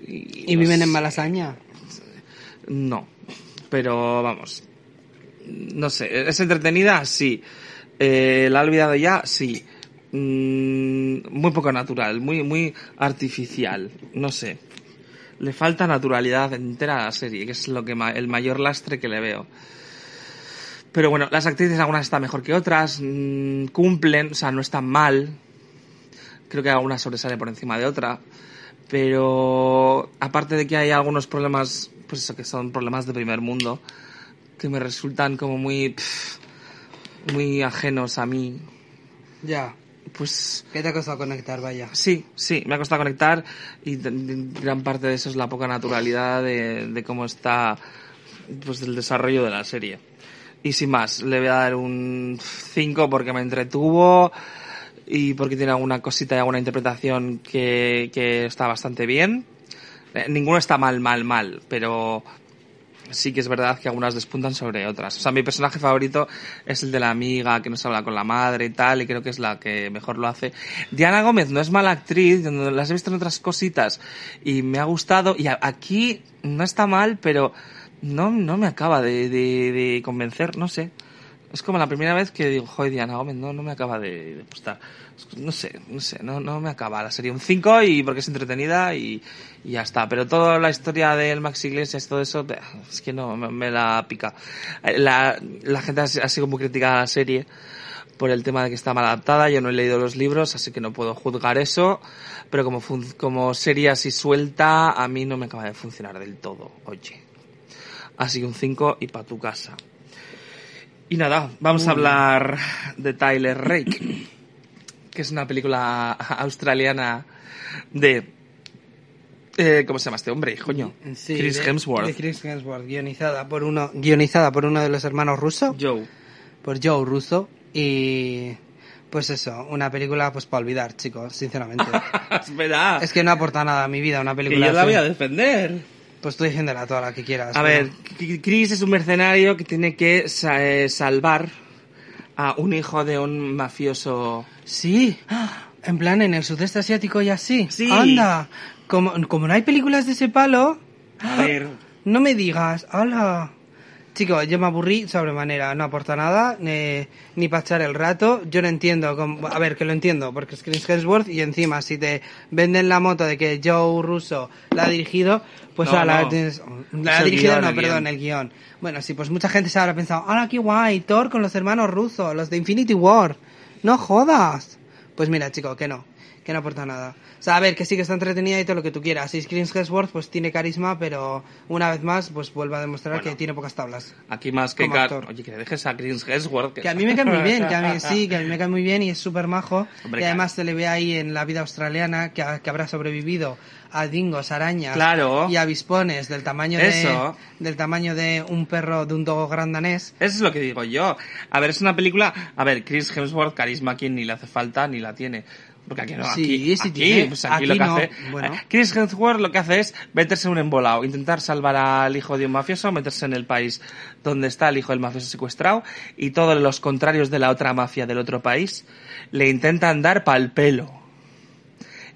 Speaker 2: ¿Y viven en Malasaña?
Speaker 3: No, pero vamos, no sé, ¿es entretenida? Sí. Eh, ¿La ha olvidado ya? Sí. Mm, muy poco natural, muy, muy artificial, no sé. Le falta naturalidad entera a la serie, que es lo que el mayor lastre que le veo. Pero bueno, las actrices algunas están mejor que otras, mm, cumplen, o sea, no están mal. Creo que alguna sobresale por encima de otra. Pero aparte de que hay algunos problemas, pues eso, que son problemas de primer mundo, que me resultan como muy, pff, muy ajenos a mí,
Speaker 2: Ya.
Speaker 3: pues
Speaker 2: ¿Qué te ha costado conectar, vaya?
Speaker 3: Sí, sí, me ha costado conectar y gran parte de eso es la poca naturalidad de, de cómo está pues del desarrollo de la serie. Y sin más, le voy a dar un 5 porque me entretuvo y porque tiene alguna cosita y alguna interpretación que, que está bastante bien. Eh, ninguno está mal, mal, mal, pero sí que es verdad que algunas despuntan sobre otras. O sea, mi personaje favorito es el de la amiga que nos habla con la madre y tal, y creo que es la que mejor lo hace. Diana Gómez no es mala actriz, las he visto en otras cositas y me ha gustado, y aquí no está mal, pero no, no me acaba de convencer, no sé. Es como la primera vez que digo, joder, Diana Gómez, no, no me acaba de, de gustar. No sé, no sé, no, no me acaba. La serie un 5 y porque es entretenida y, y ya está. Pero toda la historia del Max Iglesias, todo eso, es que no, me, la pica. Eh, La, gente ha, sido muy criticada a la serie por el tema de que está mal adaptada. Yo no he leído los libros, así que no puedo juzgar eso. Pero como, como serie así suelta, a mí no me acaba de funcionar del todo, oye. Así que un 5 y para tu casa. Y nada, vamos a hablar de Tyler Rake, que es una película australiana de... eh, ¿Cómo se llama este hombre? Coño.
Speaker 2: Sí,
Speaker 3: Chris
Speaker 2: de-
Speaker 3: Hemsworth.
Speaker 2: De Chris Hemsworth, guionizada por uno, guionizada por uno de los hermanos Russo,
Speaker 3: Joe.
Speaker 2: por Joe Russo, y pues eso, una película pues para olvidar, chicos, sinceramente. [laughs]
Speaker 3: Espera.
Speaker 2: es que no aporta nada a mi vida una
Speaker 3: que
Speaker 2: película
Speaker 3: yo la
Speaker 2: así.
Speaker 3: voy a defender.
Speaker 2: Pues tú defiéndela toda la que quieras.
Speaker 3: A ver, Chris es un mercenario que tiene que sa- eh, salvar a un hijo de un mafioso.
Speaker 2: Sí, en plan en el sudeste asiático y así.
Speaker 3: Sí.
Speaker 2: Anda, como, como no hay películas de ese palo,
Speaker 3: A ver,
Speaker 2: no me digas, ¡hala! Chicos, yo me aburrí sobremanera, no aporta nada, ni, ni para echar el rato. Yo no entiendo, cómo- a ver, que lo entiendo, porque es Chris Hemsworth y encima si te venden la moto de que Joe Russo la ha dirigido, pues
Speaker 3: No, no. Es
Speaker 2: la ha dirigido,
Speaker 3: guion,
Speaker 2: no,
Speaker 3: el
Speaker 2: perdón,
Speaker 3: guion.
Speaker 2: el guion. Bueno, sí, pues mucha gente se habrá pensado, ¡hala, qué guay! Thor con los hermanos rusos, los de Infinity War. ¡No jodas! Pues mira, chico, que no, que no aporta nada. O sea, a ver, que sí que está entretenida y todo lo que tú quieras. Y Chris Hemsworth, pues tiene carisma, pero una vez más, pues vuelve a demostrar
Speaker 3: Bueno.
Speaker 2: que tiene pocas tablas.
Speaker 3: aquí más que Car...
Speaker 2: actor.
Speaker 3: Oye, que le dejes a Chris Hemsworth.
Speaker 2: Que a mí me cae muy bien, que a mí [laughs] sí, que a mí me cae muy bien y es súper majo.
Speaker 3: Hombre,
Speaker 2: y además se le ve ahí en la vida australiana que, que habrá sobrevivido a dingos, arañas
Speaker 3: Claro.
Speaker 2: y avispones del tamaño
Speaker 3: Eso.
Speaker 2: de del tamaño de un perro de un dogo grandanés.
Speaker 3: Eso es lo que digo yo. A ver, es una película... A ver, Chris Hemsworth, carisma, quien ni le hace falta ni la tiene. Porque aquí no,
Speaker 2: Sí,
Speaker 3: aquí,
Speaker 2: sí
Speaker 3: aquí,
Speaker 2: tiene.
Speaker 3: pues aquí,
Speaker 2: Aquí
Speaker 3: lo que
Speaker 2: no,
Speaker 3: hace...
Speaker 2: bueno.
Speaker 3: eh, Chris Hemsworth lo que hace es meterse en un embolado, intentar salvar al hijo de un mafioso, meterse en el país donde está el hijo del mafioso secuestrado y todos los contrarios de la otra mafia del otro país le intentan dar pal pelo.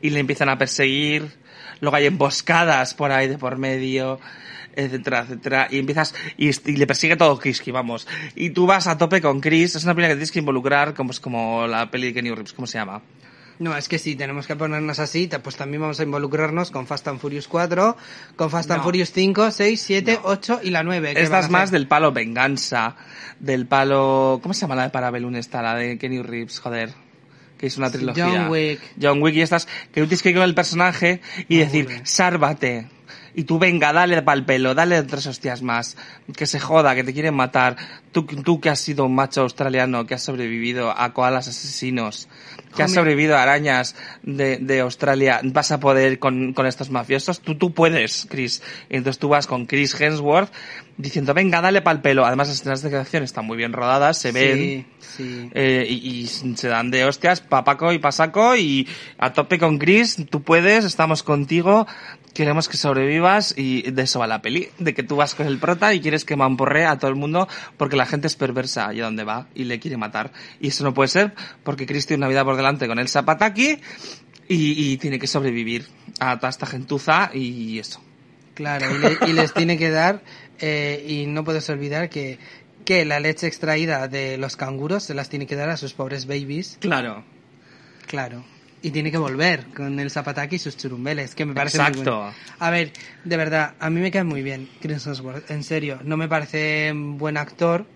Speaker 3: Y le empiezan a perseguir, luego hay emboscadas por ahí de por medio, etcétera, etcétera, y empiezas, y, y le persigue todo Kiski, vamos. Y tú vas a tope con Chris, es una película que tienes que involucrar, como, es como la peli de Kenny Reeves, ¿cómo se llama?
Speaker 2: No, es que sí, tenemos que ponernos así, pues también vamos a involucrarnos con Fast and Furious 4, con Fast and
Speaker 3: No.
Speaker 2: Furious 5, 6, 7, 8 y la 9. que
Speaker 3: Esta es más del palo venganza, del palo, ¿cómo se llama la de Parabellum esta, la de Kenny Reeves, joder? Que es una trilogía.
Speaker 2: John Wick.
Speaker 3: John Wick y estas, que tú tienes que ir con el personaje y
Speaker 2: No,
Speaker 3: decir, sárvate, Y tú venga, dale pa'l pelo, dale tres hostias más, que se joda, que te quieren matar. Tú, tú que has sido un macho australiano, que has sobrevivido a koalas asesinos, que has sobrevivido a arañas de, de Australia, vas a poder con, con estos mafiosos. Tú, tú puedes, Chris. Entonces tú vas con Chris Hemsworth diciendo, venga, dale pa'l pelo. Además, las escenas de acción están muy bien rodadas, se ven.
Speaker 2: Sí, sí.
Speaker 3: Eh, y, y se dan de hostias, papaco y pasaco, y a tope con Chris, tú puedes, estamos contigo, queremos que sobrevivas, y de eso va la peli, de que tú vas con el prota y quieres que mamporre a todo el mundo porque la gente es perversa allá donde va y le quiere matar. Y eso no puede ser porque Chris tiene una vida por delante con el Zapataki y, y tiene que sobrevivir a toda esta gentuza y eso.
Speaker 2: Claro, y, le- y les tiene que dar, eh, y no puedes olvidar que, que la leche extraída de los canguros se las tiene que dar a sus pobres babies,
Speaker 3: Claro.
Speaker 2: claro. Y tiene que volver con el zapataki y sus churumbeles, que me parece muy
Speaker 3: Exacto.
Speaker 2: bueno. A ver, de verdad, a mí me cae muy bien Chris Hemsworth, en serio. No me parece buen actor,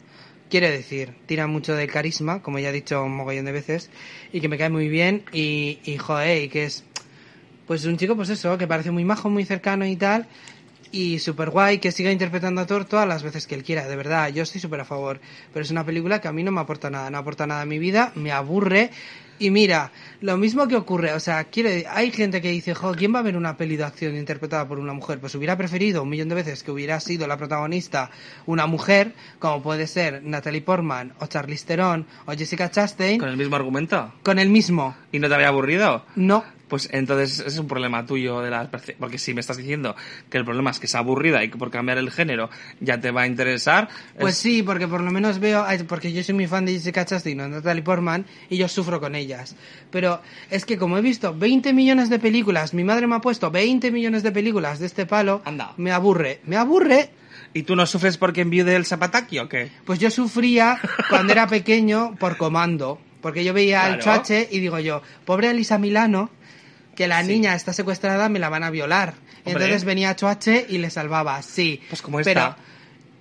Speaker 2: quiero decir, tira mucho de carisma, como ya he dicho un mogollón de veces, y que me cae muy bien, y, y joder, y que es, pues un chico, pues eso, que parece muy majo, muy cercano y tal, y súper guay, que siga interpretando a Thor todas las veces que él quiera, de verdad, yo estoy súper a favor. Pero es una película que a mí no me aporta nada, no aporta nada a mi vida, me aburre. Y mira, lo mismo que ocurre, o sea, quiere, hay gente que dice, jo, ¿quién va a ver una peli de acción interpretada por una mujer? Pues hubiera preferido un millón de veces que hubiera sido la protagonista una mujer, como puede ser Natalie Portman, o Charlize Theron, o Jessica Chastain,
Speaker 3: ¿Con el mismo argumento?
Speaker 2: con el mismo.
Speaker 3: ¿Y no te había aburrido?
Speaker 2: No,
Speaker 3: Pues entonces es un problema tuyo de la perce- porque si me estás diciendo que el problema es que es aburrida y que por cambiar el género ya te va a interesar,
Speaker 2: Pues
Speaker 3: es-
Speaker 2: sí, porque por lo menos veo, porque yo soy muy fan de Jessica Chastain o Natalie Portman y yo sufro con ellas. Pero es que como he visto 20 millones de películas, mi madre me ha puesto 20 millones de películas de este palo,
Speaker 3: Anda.
Speaker 2: me aburre, me aburre.
Speaker 3: ¿Y tú no sufres porque enviude el Zapataki o qué?
Speaker 2: Pues yo sufría cuando era pequeño por comando, porque yo veía al
Speaker 3: Claro.
Speaker 2: Choache y digo yo, pobre Elisa Milano, que la
Speaker 3: Sí.
Speaker 2: niña está secuestrada, me la van a violar. Entonces venía Choache y le salvaba, sí.
Speaker 3: Pues como
Speaker 2: Pero-
Speaker 3: esta.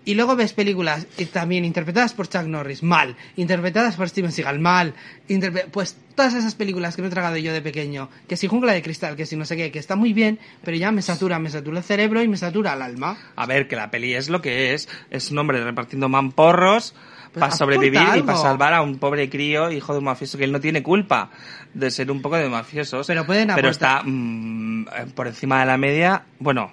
Speaker 2: y luego ves películas y también interpretadas por Chuck Norris, mal. Interpretadas por Steven Seagal, mal. Interpre- pues todas esas películas que me he tragado yo de pequeño, que si Jungla de Cristal, que si no sé qué, que está muy bien, pero ya me satura, me satura el cerebro y me satura el alma.
Speaker 3: A ver, que la peli es lo que es. Es un hombre repartiendo mamporros para sobrevivir
Speaker 2: aporta
Speaker 3: y para
Speaker 2: algo.
Speaker 3: salvar a un pobre crío, hijo de un mafioso, que él no tiene culpa de ser un poco de mafiosos.
Speaker 2: Pero pueden
Speaker 3: Pero
Speaker 2: aportar-
Speaker 3: está mm, eh, por encima de la media. Bueno,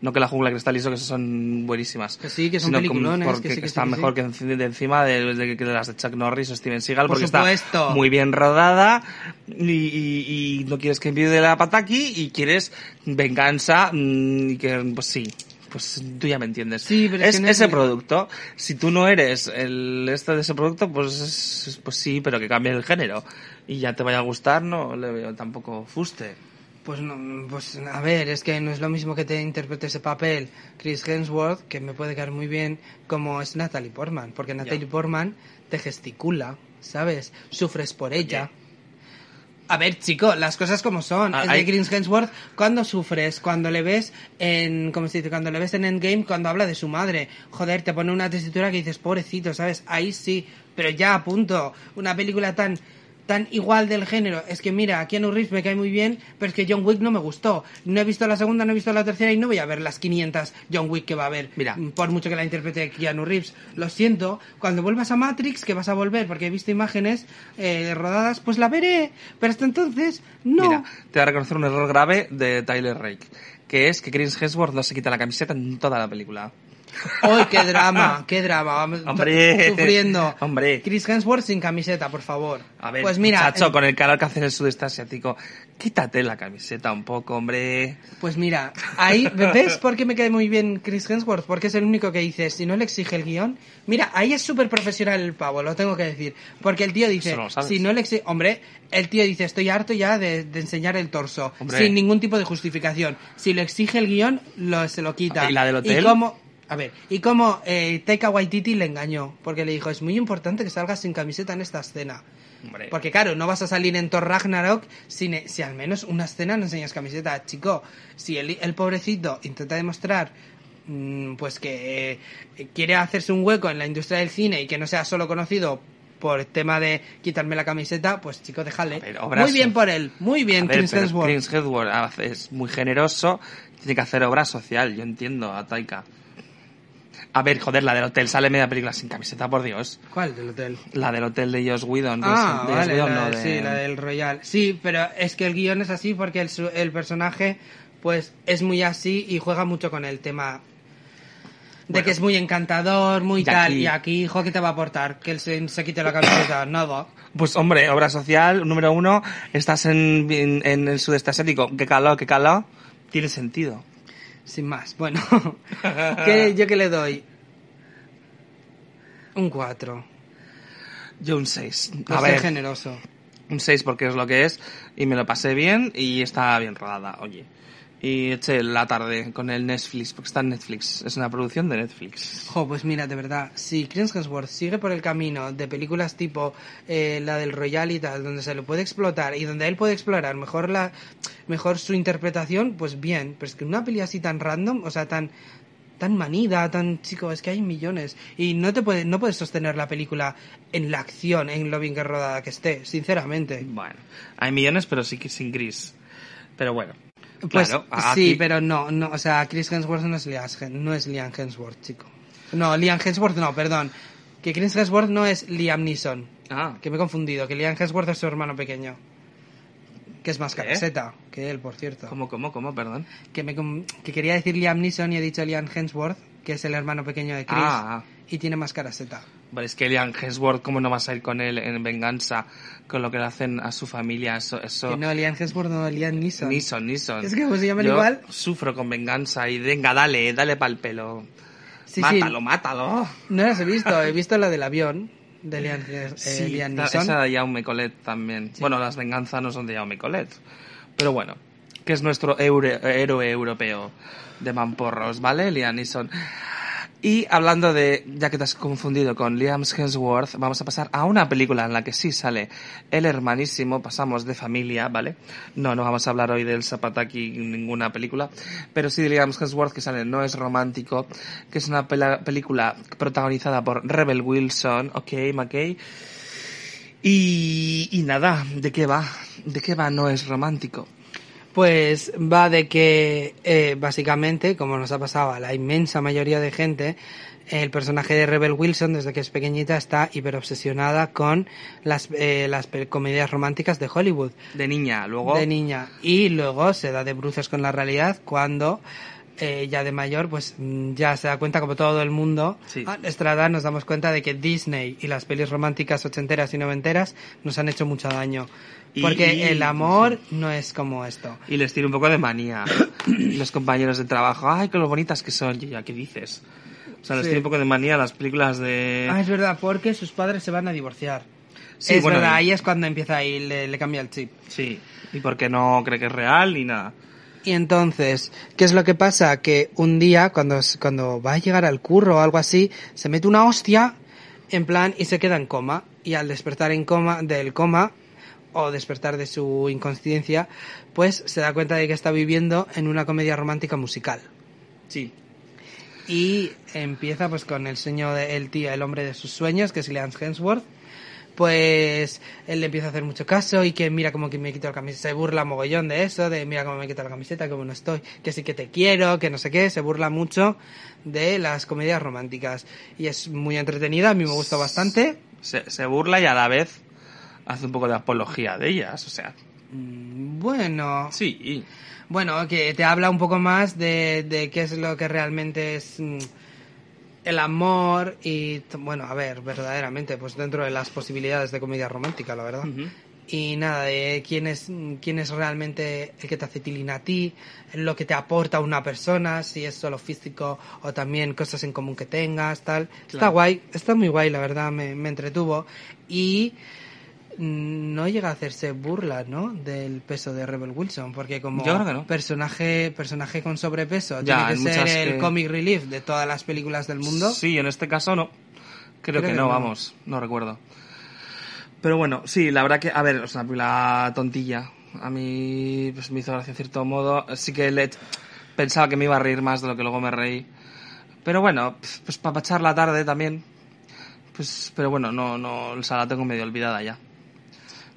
Speaker 3: no que la jungla cristal y eso, que son buenísimas.
Speaker 2: Que sí, que son peliculones,
Speaker 3: porque
Speaker 2: que sí, que sí,
Speaker 3: está
Speaker 2: que sí.
Speaker 3: mejor que enci- de encima de, de- de las de Chuck Norris o Steven Seagal,
Speaker 2: Por
Speaker 3: porque
Speaker 2: supuesto.
Speaker 3: está muy bien rodada y, y- y no quieres que envíe de la pataki y quieres venganza mm, y que, pues sí. Pues tú ya me entiendes.
Speaker 2: Sí, pero es
Speaker 3: es
Speaker 2: que no es
Speaker 3: ese producto. Si tú no eres el este de ese producto, pues es- pues sí, pero que cambie el género y ya te vaya a gustar, no le veo tampoco fuste.
Speaker 2: Pues no, pues a ver, es que no es lo mismo que te interprete ese papel Chris Hemsworth, que me puede caer muy bien, como es Natalie Portman, porque Natalie Portman te gesticula, ¿sabes? Sufres por ella. A ver, chico, las cosas como son.
Speaker 3: Ah,
Speaker 2: de
Speaker 3: hay-
Speaker 2: Chris Hemsworth, ¿cuándo sufres? Cuando le ves en, ¿cómo se dice? Cuando le ves en Endgame, cuando habla de su madre. Joder, te pone una tesitura que dices, pobrecito, ¿sabes? Ahí sí, pero ya a punto. Una película tan, tan igual del género. Es que mira, a Keanu Reeves me cae muy bien, pero es que John Wick no me gustó. No he visto la segunda, no he visto la tercera y no voy a ver las 500 John Wick que va a haber.
Speaker 3: Mira.
Speaker 2: Por mucho que la interprete Keanu Reeves. Lo siento, cuando vuelvas a Matrix, que vas a volver porque he visto imágenes eh, rodadas, pues la veré. Pero hasta entonces, no.
Speaker 3: Mira, te voy a reconocer un error grave de Tyler Rake, que es que Chris Hemsworth no se quita la camiseta en toda la película.
Speaker 2: ¡Ay, qué drama! ¡Qué drama!
Speaker 3: Hombre.
Speaker 2: Sufriendo.
Speaker 3: Hombre.
Speaker 2: Chris Hemsworth sin camiseta, por favor.
Speaker 3: A ver,
Speaker 2: pues mira,
Speaker 3: chacho,
Speaker 2: eh,
Speaker 3: con el calor que hace en el sudeste asiático, quítate la camiseta un poco, hombre.
Speaker 2: Pues mira, ahí, ¿ves por qué me cae muy bien Chris Hemsworth? Porque es el único que dice, si no le exige el guion, mira, ahí es súper profesional el pavo, lo tengo que decir. Porque el tío dice,
Speaker 3: no
Speaker 2: si no le exige, hombre, el tío dice, estoy harto ya de, de enseñar el torso,
Speaker 3: Hombre.
Speaker 2: sin ningún tipo de justificación. Si lo exige el guion, lo, se lo quita.
Speaker 3: ¿Y la del hotel?
Speaker 2: Y cómo, a ver, y cómo eh, Taika Waititi le engañó, porque le dijo, es muy importante que salgas sin camiseta en esta escena.
Speaker 3: Hombre.
Speaker 2: Porque claro, no vas a salir en Thor Ragnarok si, si al menos una escena no enseñas camiseta. Chico, si el, el pobrecito intenta demostrar mm, pues que eh, quiere hacerse un hueco en la industria del cine y que no sea solo conocido por tema de quitarme la camiseta, pues chico, déjale.
Speaker 3: ver,
Speaker 2: Muy bien por él, muy bien,
Speaker 3: ver,
Speaker 2: Chris Hemsworth.
Speaker 3: Chris Hemsworth es muy generoso, tiene que hacer obra social, yo entiendo a Taika. A ver, joder, la del hotel sale media película sin camiseta, por Dios.
Speaker 2: ¿Cuál del hotel?
Speaker 3: La del hotel de Joss Whedon. de-
Speaker 2: Ah,
Speaker 3: de
Speaker 2: vale,
Speaker 3: Whedon,
Speaker 2: la,
Speaker 3: no, de-
Speaker 2: sí, la del Royal. Sí, pero es que el guion es así porque el, el personaje pues es muy así y juega mucho con el tema de
Speaker 3: Bueno.
Speaker 2: que es muy encantador, muy
Speaker 3: Y
Speaker 2: tal.
Speaker 3: aquí-
Speaker 2: Y aquí, hijo, ¿qué te va a aportar? Que él se, se quite la camiseta, [coughs] nada.
Speaker 3: Pues hombre, obra social, número uno, estás en, en, en el sudeste asiático, qué calor, qué calor, tiene sentido.
Speaker 2: Sin más. Bueno, [laughs] ¿qué- ¿yo qué le doy? Un 4.
Speaker 3: Yo un 6.
Speaker 2: Por
Speaker 3: A ver,
Speaker 2: generoso.
Speaker 3: un 6 porque es lo que es y me lo pasé bien y está bien rodada, oye. Y eché la tarde con el Netflix, porque está en Netflix, es una producción de Netflix.
Speaker 2: Jo, pues mira, de verdad, si Chris Hemsworth sigue por el camino de películas tipo eh, la del Royal y tal, donde se lo puede explotar y donde él puede explorar mejor la mejor su interpretación, pues bien, pero es que una peli así tan random, o sea, tan tan manida, tan chico, es que hay millones y no te puede no puedes sostener la película en la acción, en lo bien que rodada que esté, sinceramente.
Speaker 3: Bueno, hay millones pero sí que sin gris. Pero bueno,
Speaker 2: Pues
Speaker 3: claro,
Speaker 2: sí,
Speaker 3: aquí-
Speaker 2: pero no, no, o sea, Chris Hemsworth no es Liam, no es Liam Hemsworth, chico. No, Liam Hemsworth no, perdón. Que Chris Hemsworth no es Liam Neeson.
Speaker 3: Ah,
Speaker 2: Que me he confundido, que Liam Hemsworth es su hermano pequeño. Que es más
Speaker 3: ¿Qué?
Speaker 2: camiseta que él, por cierto.
Speaker 3: ¿cómo, cómo, cómo, perdón?
Speaker 2: Que, me, que quería decir Liam Neeson y he dicho Liam Hemsworth, que es el hermano pequeño de Chris.
Speaker 3: Ah, ah.
Speaker 2: Y tiene más caraseta.
Speaker 3: Vale, es que Liam Hemsworth, ¿cómo no vas a ir con él en venganza con lo que le hacen a su familia? Eso, eso...
Speaker 2: Que no, Liam Hemsworth no, Liam Neeson.
Speaker 3: Nison, Nison.
Speaker 2: Es que como se llaman igual.
Speaker 3: sufro con venganza y venga, dale, dale pa'l pelo.
Speaker 2: Sí, sí.
Speaker 3: mátalo, mátalo.
Speaker 2: No las he visto, he visto la del avión de Liam, eh,
Speaker 3: Sí,
Speaker 2: Liam Neeson.
Speaker 3: esa de Jaume Colette también. Bueno, las venganzas no son de Jaume Colette. Pero bueno, que es nuestro héroe europeo de mamporros, ¿vale? Liam Neeson. Y hablando de, ya que te has confundido con Liam Hemsworth, vamos a pasar a una película en la que sí sale el hermanísimo, pasamos de familia, ¿vale? No, no vamos a hablar hoy del Zapataki en ninguna película, pero sí de Liam Hemsworth que sale No es romántico, que es una película protagonizada por Rebel Wilson, ok, McKay, y, y nada, ¿de qué va? ¿De qué va No es romántico?
Speaker 2: Pues va de que, eh, básicamente, como nos ha pasado a la inmensa mayoría de gente, el personaje de Rebel Wilson, desde que es pequeñita, está hiperobsesionada con las, eh, las comedias románticas de Hollywood,
Speaker 3: De niña, luego...
Speaker 2: de niña. Y luego se da de bruces con la realidad cuando, eh, ya de mayor, pues mm, ya se da cuenta, como todo el mundo,
Speaker 3: Sí.
Speaker 2: a nuestra edad nos damos cuenta de que Disney y las pelis románticas ochenteras y noventeras nos han hecho mucho daño.
Speaker 3: Y-
Speaker 2: Porque
Speaker 3: y-
Speaker 2: el amor no es como esto.
Speaker 3: Y les tira un poco de manía. [coughs] Los compañeros de trabajo, ay, qué lo bonitas que son. Ya, ¿qué dices? O sea, les
Speaker 2: Sí.
Speaker 3: tira un poco de manía las películas de...
Speaker 2: Ah, es verdad, porque sus padres se van a divorciar.
Speaker 3: Sí,
Speaker 2: es
Speaker 3: bueno,
Speaker 2: verdad, ahí es cuando empieza ahí, le, le cambia el chip.
Speaker 3: Sí. Y porque no cree que es real ni nada.
Speaker 2: Y entonces, ¿qué es lo que pasa? Que un día, cuando, cuando va a llegar al curro o algo así, se mete una hostia, en plan, y se queda en coma. Y al despertar en coma, del coma, o despertar de su inconsciencia, pues se da cuenta de que está viviendo en una comedia romántica musical.
Speaker 3: Sí.
Speaker 2: Y empieza pues con el sueño del tío, el hombre de sus sueños, que es Liam Hemsworth. Pues él le empieza a hacer mucho caso y que mira como que me quito la camiseta, se burla mogollón de eso, de mira cómo me quito la camiseta, cómo no estoy, que sí que te quiero, que no sé qué, se burla mucho de las comedias románticas. Y es muy entretenida, a mí me gusta bastante.
Speaker 3: Se, se burla y a la vez hace un poco de apología de ellas, o sea...
Speaker 2: Mm, Bueno,
Speaker 3: Sí.
Speaker 2: Bueno, que te habla un poco más de, de qué es lo que realmente es mm, el amor y, bueno, a ver, verdaderamente, pues dentro de las posibilidades de comedia romántica, la verdad.
Speaker 3: Ujú.
Speaker 2: Y nada, de quién es, mm, quién es realmente el que te hace tilín a ti, lo que te aporta una persona, si es solo físico o también cosas en común que tengas, tal. Está
Speaker 3: Claro.
Speaker 2: guay, está muy guay, la verdad, me, me entretuvo. Y no llega a hacerse burla, ¿no? Del peso de Rebel Wilson, porque como
Speaker 3: Yo creo que no.
Speaker 2: personaje, personaje con sobrepeso,
Speaker 3: Ya,
Speaker 2: tiene que ser el
Speaker 3: que-
Speaker 2: comic relief de todas las películas del mundo.
Speaker 3: Sí, en este caso no. Creo,
Speaker 2: Creo
Speaker 3: que,
Speaker 2: que
Speaker 3: no,
Speaker 2: no.
Speaker 3: vamos, no recuerdo. Pero bueno, sí, la verdad que, a ver, es una película tontilla. A mí pues, me hizo gracia en cierto modo. Sí que le, pensaba que me iba a reír más de lo que luego me reí. Pero bueno, pues para echar la tarde también. Pues, pero bueno, no, no, o sea, la tengo medio olvidada ya.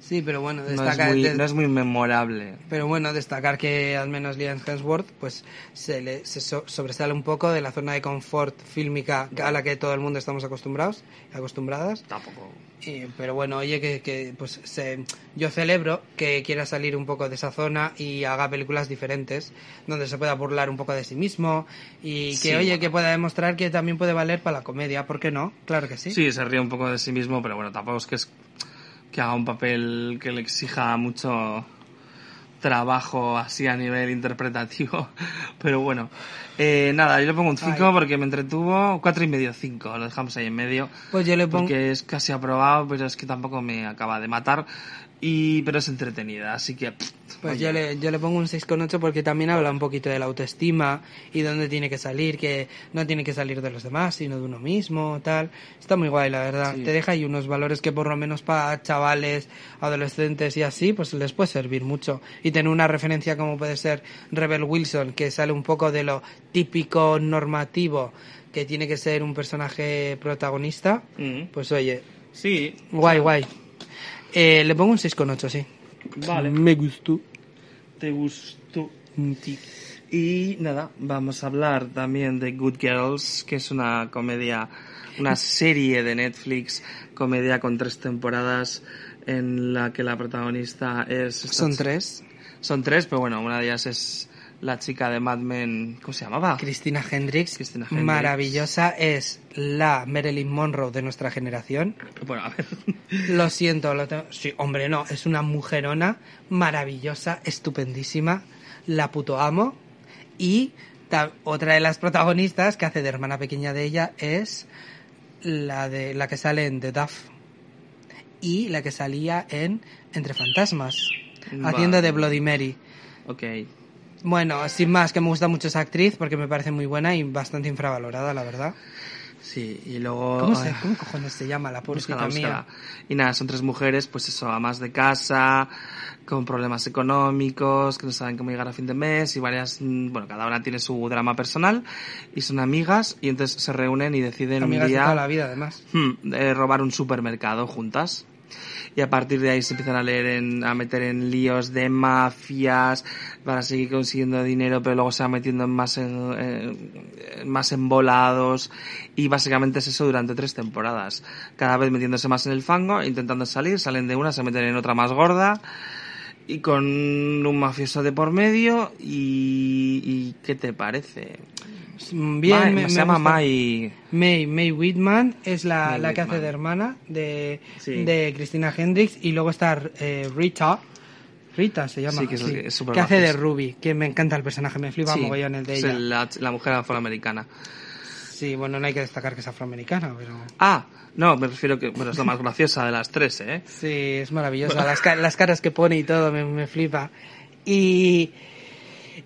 Speaker 2: Sí, pero bueno,
Speaker 3: No es,
Speaker 2: destacar,
Speaker 3: muy, no es muy memorable.
Speaker 2: pero bueno, destacar que al menos Liam Hemsworth pues se, le, se so- sobresale un poco de la zona de confort fílmica a la que todo el mundo estamos acostumbrados, acostumbradas.
Speaker 3: Tampoco.
Speaker 2: Y- pero bueno, oye, que, que, pues se, yo celebro que quiera salir un poco de esa zona y haga películas diferentes, donde se pueda burlar un poco de sí mismo y que,
Speaker 3: Sí,
Speaker 2: oye,
Speaker 3: bueno.
Speaker 2: que pueda demostrar que también puede valer para la comedia, ¿por qué no? Claro que sí.
Speaker 3: Sí, se ríe un poco de sí mismo, pero bueno, tampoco es que, es que haga un papel que le exija mucho trabajo así a nivel interpretativo. [laughs] Pero bueno, eh, nada, yo le pongo un 5
Speaker 2: Ay.
Speaker 3: porque me entretuvo, cuatro y medio, 5, lo dejamos ahí en medio.
Speaker 2: Pues yo le pongo...
Speaker 3: Porque es casi aprobado, pero es que tampoco me acaba de matar. Y, pero es entretenida, así que... pff,
Speaker 2: Pues
Speaker 3: oye,
Speaker 2: yo le, yo le pongo un 6,8 porque también habla un poquito de la autoestima y dónde tiene que salir, que no tiene que salir de los demás, sino de uno mismo, tal. Está muy guay, la verdad.
Speaker 3: Sí.
Speaker 2: Te deja ahí unos valores que por lo menos para chavales, adolescentes y así, pues les puede servir mucho. Y tener una referencia como puede ser Rebel Wilson, que sale un poco de lo típico normativo que tiene que ser un personaje protagonista,
Speaker 3: mm,
Speaker 2: pues oye,
Speaker 3: Sí,
Speaker 2: guay, guay. Eh, le pongo un 6,8, sí.
Speaker 3: vale.
Speaker 2: Me gustó.
Speaker 3: ¿Te gustó?
Speaker 2: Sí.
Speaker 3: Y nada, vamos a hablar también de Good Girls, que es una comedia, una [laughs] serie de Netflix, comedia con tres temporadas en la que la protagonista es...
Speaker 2: Son tres.
Speaker 3: Son tres, pero bueno, una de ellas es la chica de Mad Men, ¿cómo se llamaba?
Speaker 2: Cristina Hendricks,
Speaker 3: Cristina Hendricks.
Speaker 2: maravillosa, es la Marilyn Monroe de nuestra generación.
Speaker 3: Bueno, a ver.
Speaker 2: Lo siento, lo tengo- sí, hombre, no, es una mujerona maravillosa, estupendísima, la puto amo. Y otra de las protagonistas que hace de hermana pequeña de ella es la de la que sale en The Duff y la que salía en Entre Fantasmas, haciendo de Bloody Mary.
Speaker 3: Ok.
Speaker 2: Bueno, sin más, que me gusta mucho esa actriz porque me parece muy buena y bastante infravalorada, la verdad.
Speaker 3: Sí, y luego...
Speaker 2: ¿Cómo, se, ¿cómo cojones se llama la
Speaker 3: búscala.
Speaker 2: mía?
Speaker 3: Y nada, son tres mujeres, pues eso, amas de casa, con problemas económicos, que no saben cómo llegar a fin de mes, y varias, mm, bueno, cada una tiene su drama personal, y son amigas, y entonces se reúnen y deciden
Speaker 2: Amigas
Speaker 3: un
Speaker 2: de toda la
Speaker 3: día
Speaker 2: vida, además.
Speaker 3: hmm, de robar un supermercado juntas. Y a partir de ahí se empiezan a leer en, a meter en líos de mafias para seguir consiguiendo dinero, pero luego se van metiendo en más en, en- más embolados y básicamente es eso durante tres temporadas. Cada vez metiéndose más en el fango, intentando salir, salen de una, se meten en otra más gorda y con un mafioso de por medio y, y ¿qué te parece?
Speaker 2: Bien, me,
Speaker 3: se
Speaker 2: me
Speaker 3: llama
Speaker 2: gusta.
Speaker 3: Mai
Speaker 2: May, May Whitman es la,
Speaker 3: May
Speaker 2: la que hace de hermana de,
Speaker 3: Sí.
Speaker 2: de Cristina Hendricks y luego está eh, Rita. Rita se llama.
Speaker 3: Sí, que es- es
Speaker 2: hace de. Ruby, que me encanta el personaje, me flipa mogollón el de
Speaker 3: es
Speaker 2: ella.
Speaker 3: la, la mujer afroamericana.
Speaker 2: Sí, bueno, no hay que destacar que es afroamericana, pero...
Speaker 3: Ah, no, me refiero que, bueno, es la más graciosa de las tres, ¿eh?
Speaker 2: Sí, es maravillosa. Las, las caras que pone y todo me, me flipa. Y,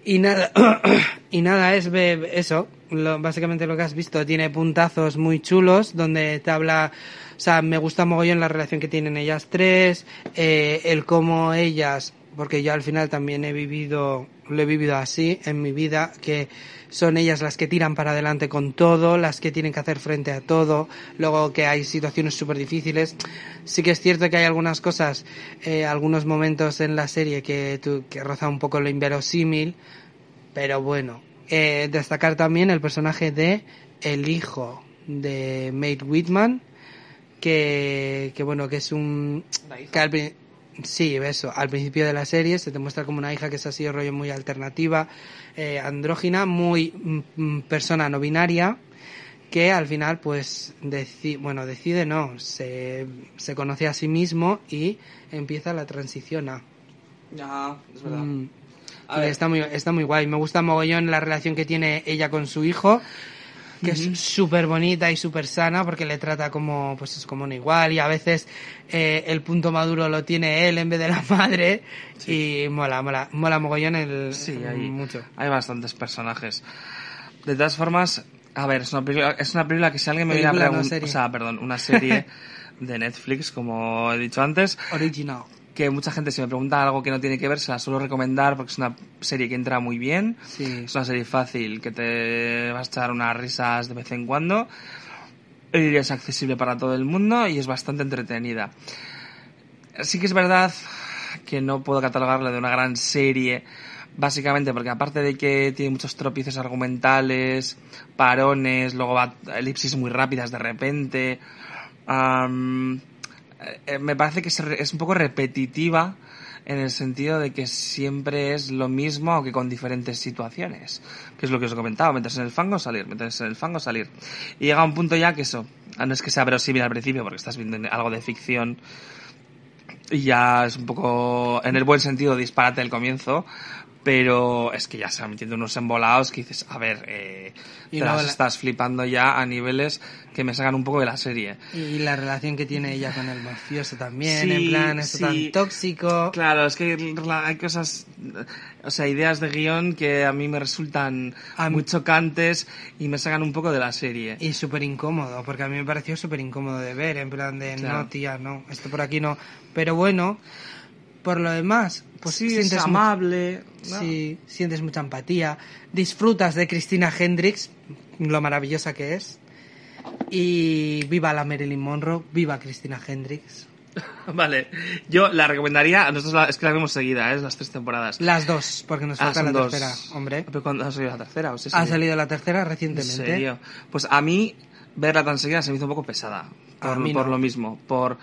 Speaker 2: y nada, [clears throat] y nada, es eso. Lo, básicamente lo que has visto. Tiene puntazos muy chulos donde te habla. O sea, me gusta mogollón la relación que tienen ellas tres. eh, el cómo ellas. Porque yo al final también he vivido. Lo he vivido así en mi vida. Que son ellas las que tiran para adelante con todo, las que tienen que hacer frente a todo, luego que hay situaciones súper difíciles. Sí que es cierto que hay algunas cosas, eh, algunos momentos en la serie que, tú, que roza un poco lo inverosímil, pero bueno. Eh, destacar también el personaje de el hijo de Mate Whitman, que, que bueno, que es un... que al pri- Sí, eso. Al principio de la serie se te muestra como una hija que es así, rollo muy alternativa, eh, andrógina, muy mm, mm, persona no binaria, que al final, pues, deci- bueno, decide no, se, se conoce a sí mismo y empieza la transición a.
Speaker 3: Ya, es
Speaker 2: Mm.
Speaker 3: A
Speaker 2: Y
Speaker 3: ver.
Speaker 2: está muy, está muy guay. Me gusta mogollón la relación que tiene ella con su hijo, que es súper bonita y súper sana porque le trata como, pues es como un igual y a veces eh, el punto maduro lo tiene él en vez de la [laughs] madre y mola, mola, mola mogollón el,
Speaker 3: Sí, hay,
Speaker 2: mucho.
Speaker 3: hay bastantes personajes. De todas formas, a ver, es una película, es una película que si alguien me viene a preguntar, o sea, perdón, una serie [laughs] de Netflix, como he dicho antes,
Speaker 2: Original.
Speaker 3: Que mucha gente si me pregunta algo que no tiene que ver, se la suelo recomendar porque es una serie que entra muy bien,
Speaker 2: Sí.
Speaker 3: es una serie fácil, que te vas a echar unas risas de vez en cuando. y es accesible para todo el mundo y es bastante entretenida. Sí que es verdad que no puedo catalogarla de una gran serie, básicamente porque aparte de que tiene muchos tropiezos argumentales, parones, luego va elipsis muy rápidas de repente, am, eh, me parece que es, un poco repetitiva en el sentido de que siempre es lo mismo aunque con diferentes situaciones que es lo que os he comentado en el fango salir meterse en el fango salir. Y llega un punto ya que eso ah, no es que sea verosímil al principio porque estás viendo algo de ficción y ya es un poco en el buen sentido disparate el comienzo pero es que ya se van metiendo unos embolados que dices, a ver, eh, te las
Speaker 2: la-
Speaker 3: estás flipando ya a niveles que me sacan un poco de la serie.
Speaker 2: Y la relación que tiene ella con el mafioso también,
Speaker 3: Sí,
Speaker 2: en plan, esto
Speaker 3: sí.
Speaker 2: tan tóxico.
Speaker 3: Claro, es que hay cosas, o sea, ideas de guion que a mí me resultan
Speaker 2: A
Speaker 3: muy chocantes y me sacan un poco de la serie.
Speaker 2: Y súper incómodo, porque a mí me pareció súper incómodo de ver, en plan de,
Speaker 3: Claro.
Speaker 2: no, tía, no, esto por aquí no. Pero bueno, por lo demás, pues
Speaker 3: sí,
Speaker 2: sientes
Speaker 3: amable. ¿no?
Speaker 2: Sí, sientes mucha empatía, disfrutas de Cristina Hendricks, lo maravillosa que es. Y viva la Marilyn Monroe, viva Cristina Hendricks. [laughs]
Speaker 3: Vale, yo la recomendaría, nosotros la- es que la vemos seguida, ¿eh? las tres temporadas.
Speaker 2: Las dos, porque nos
Speaker 3: Ah,
Speaker 2: falta
Speaker 3: son
Speaker 2: la
Speaker 3: dos.
Speaker 2: tercera, hombre.
Speaker 3: ¿Pero cuándo ha salido la tercera? ¿O se
Speaker 2: Ha salido la tercera
Speaker 3: ¿En
Speaker 2: recientemente.
Speaker 3: serio? Pues a mí verla tan seguida se me hizo un poco pesada. Por, por
Speaker 2: no.
Speaker 3: lo mismo. Por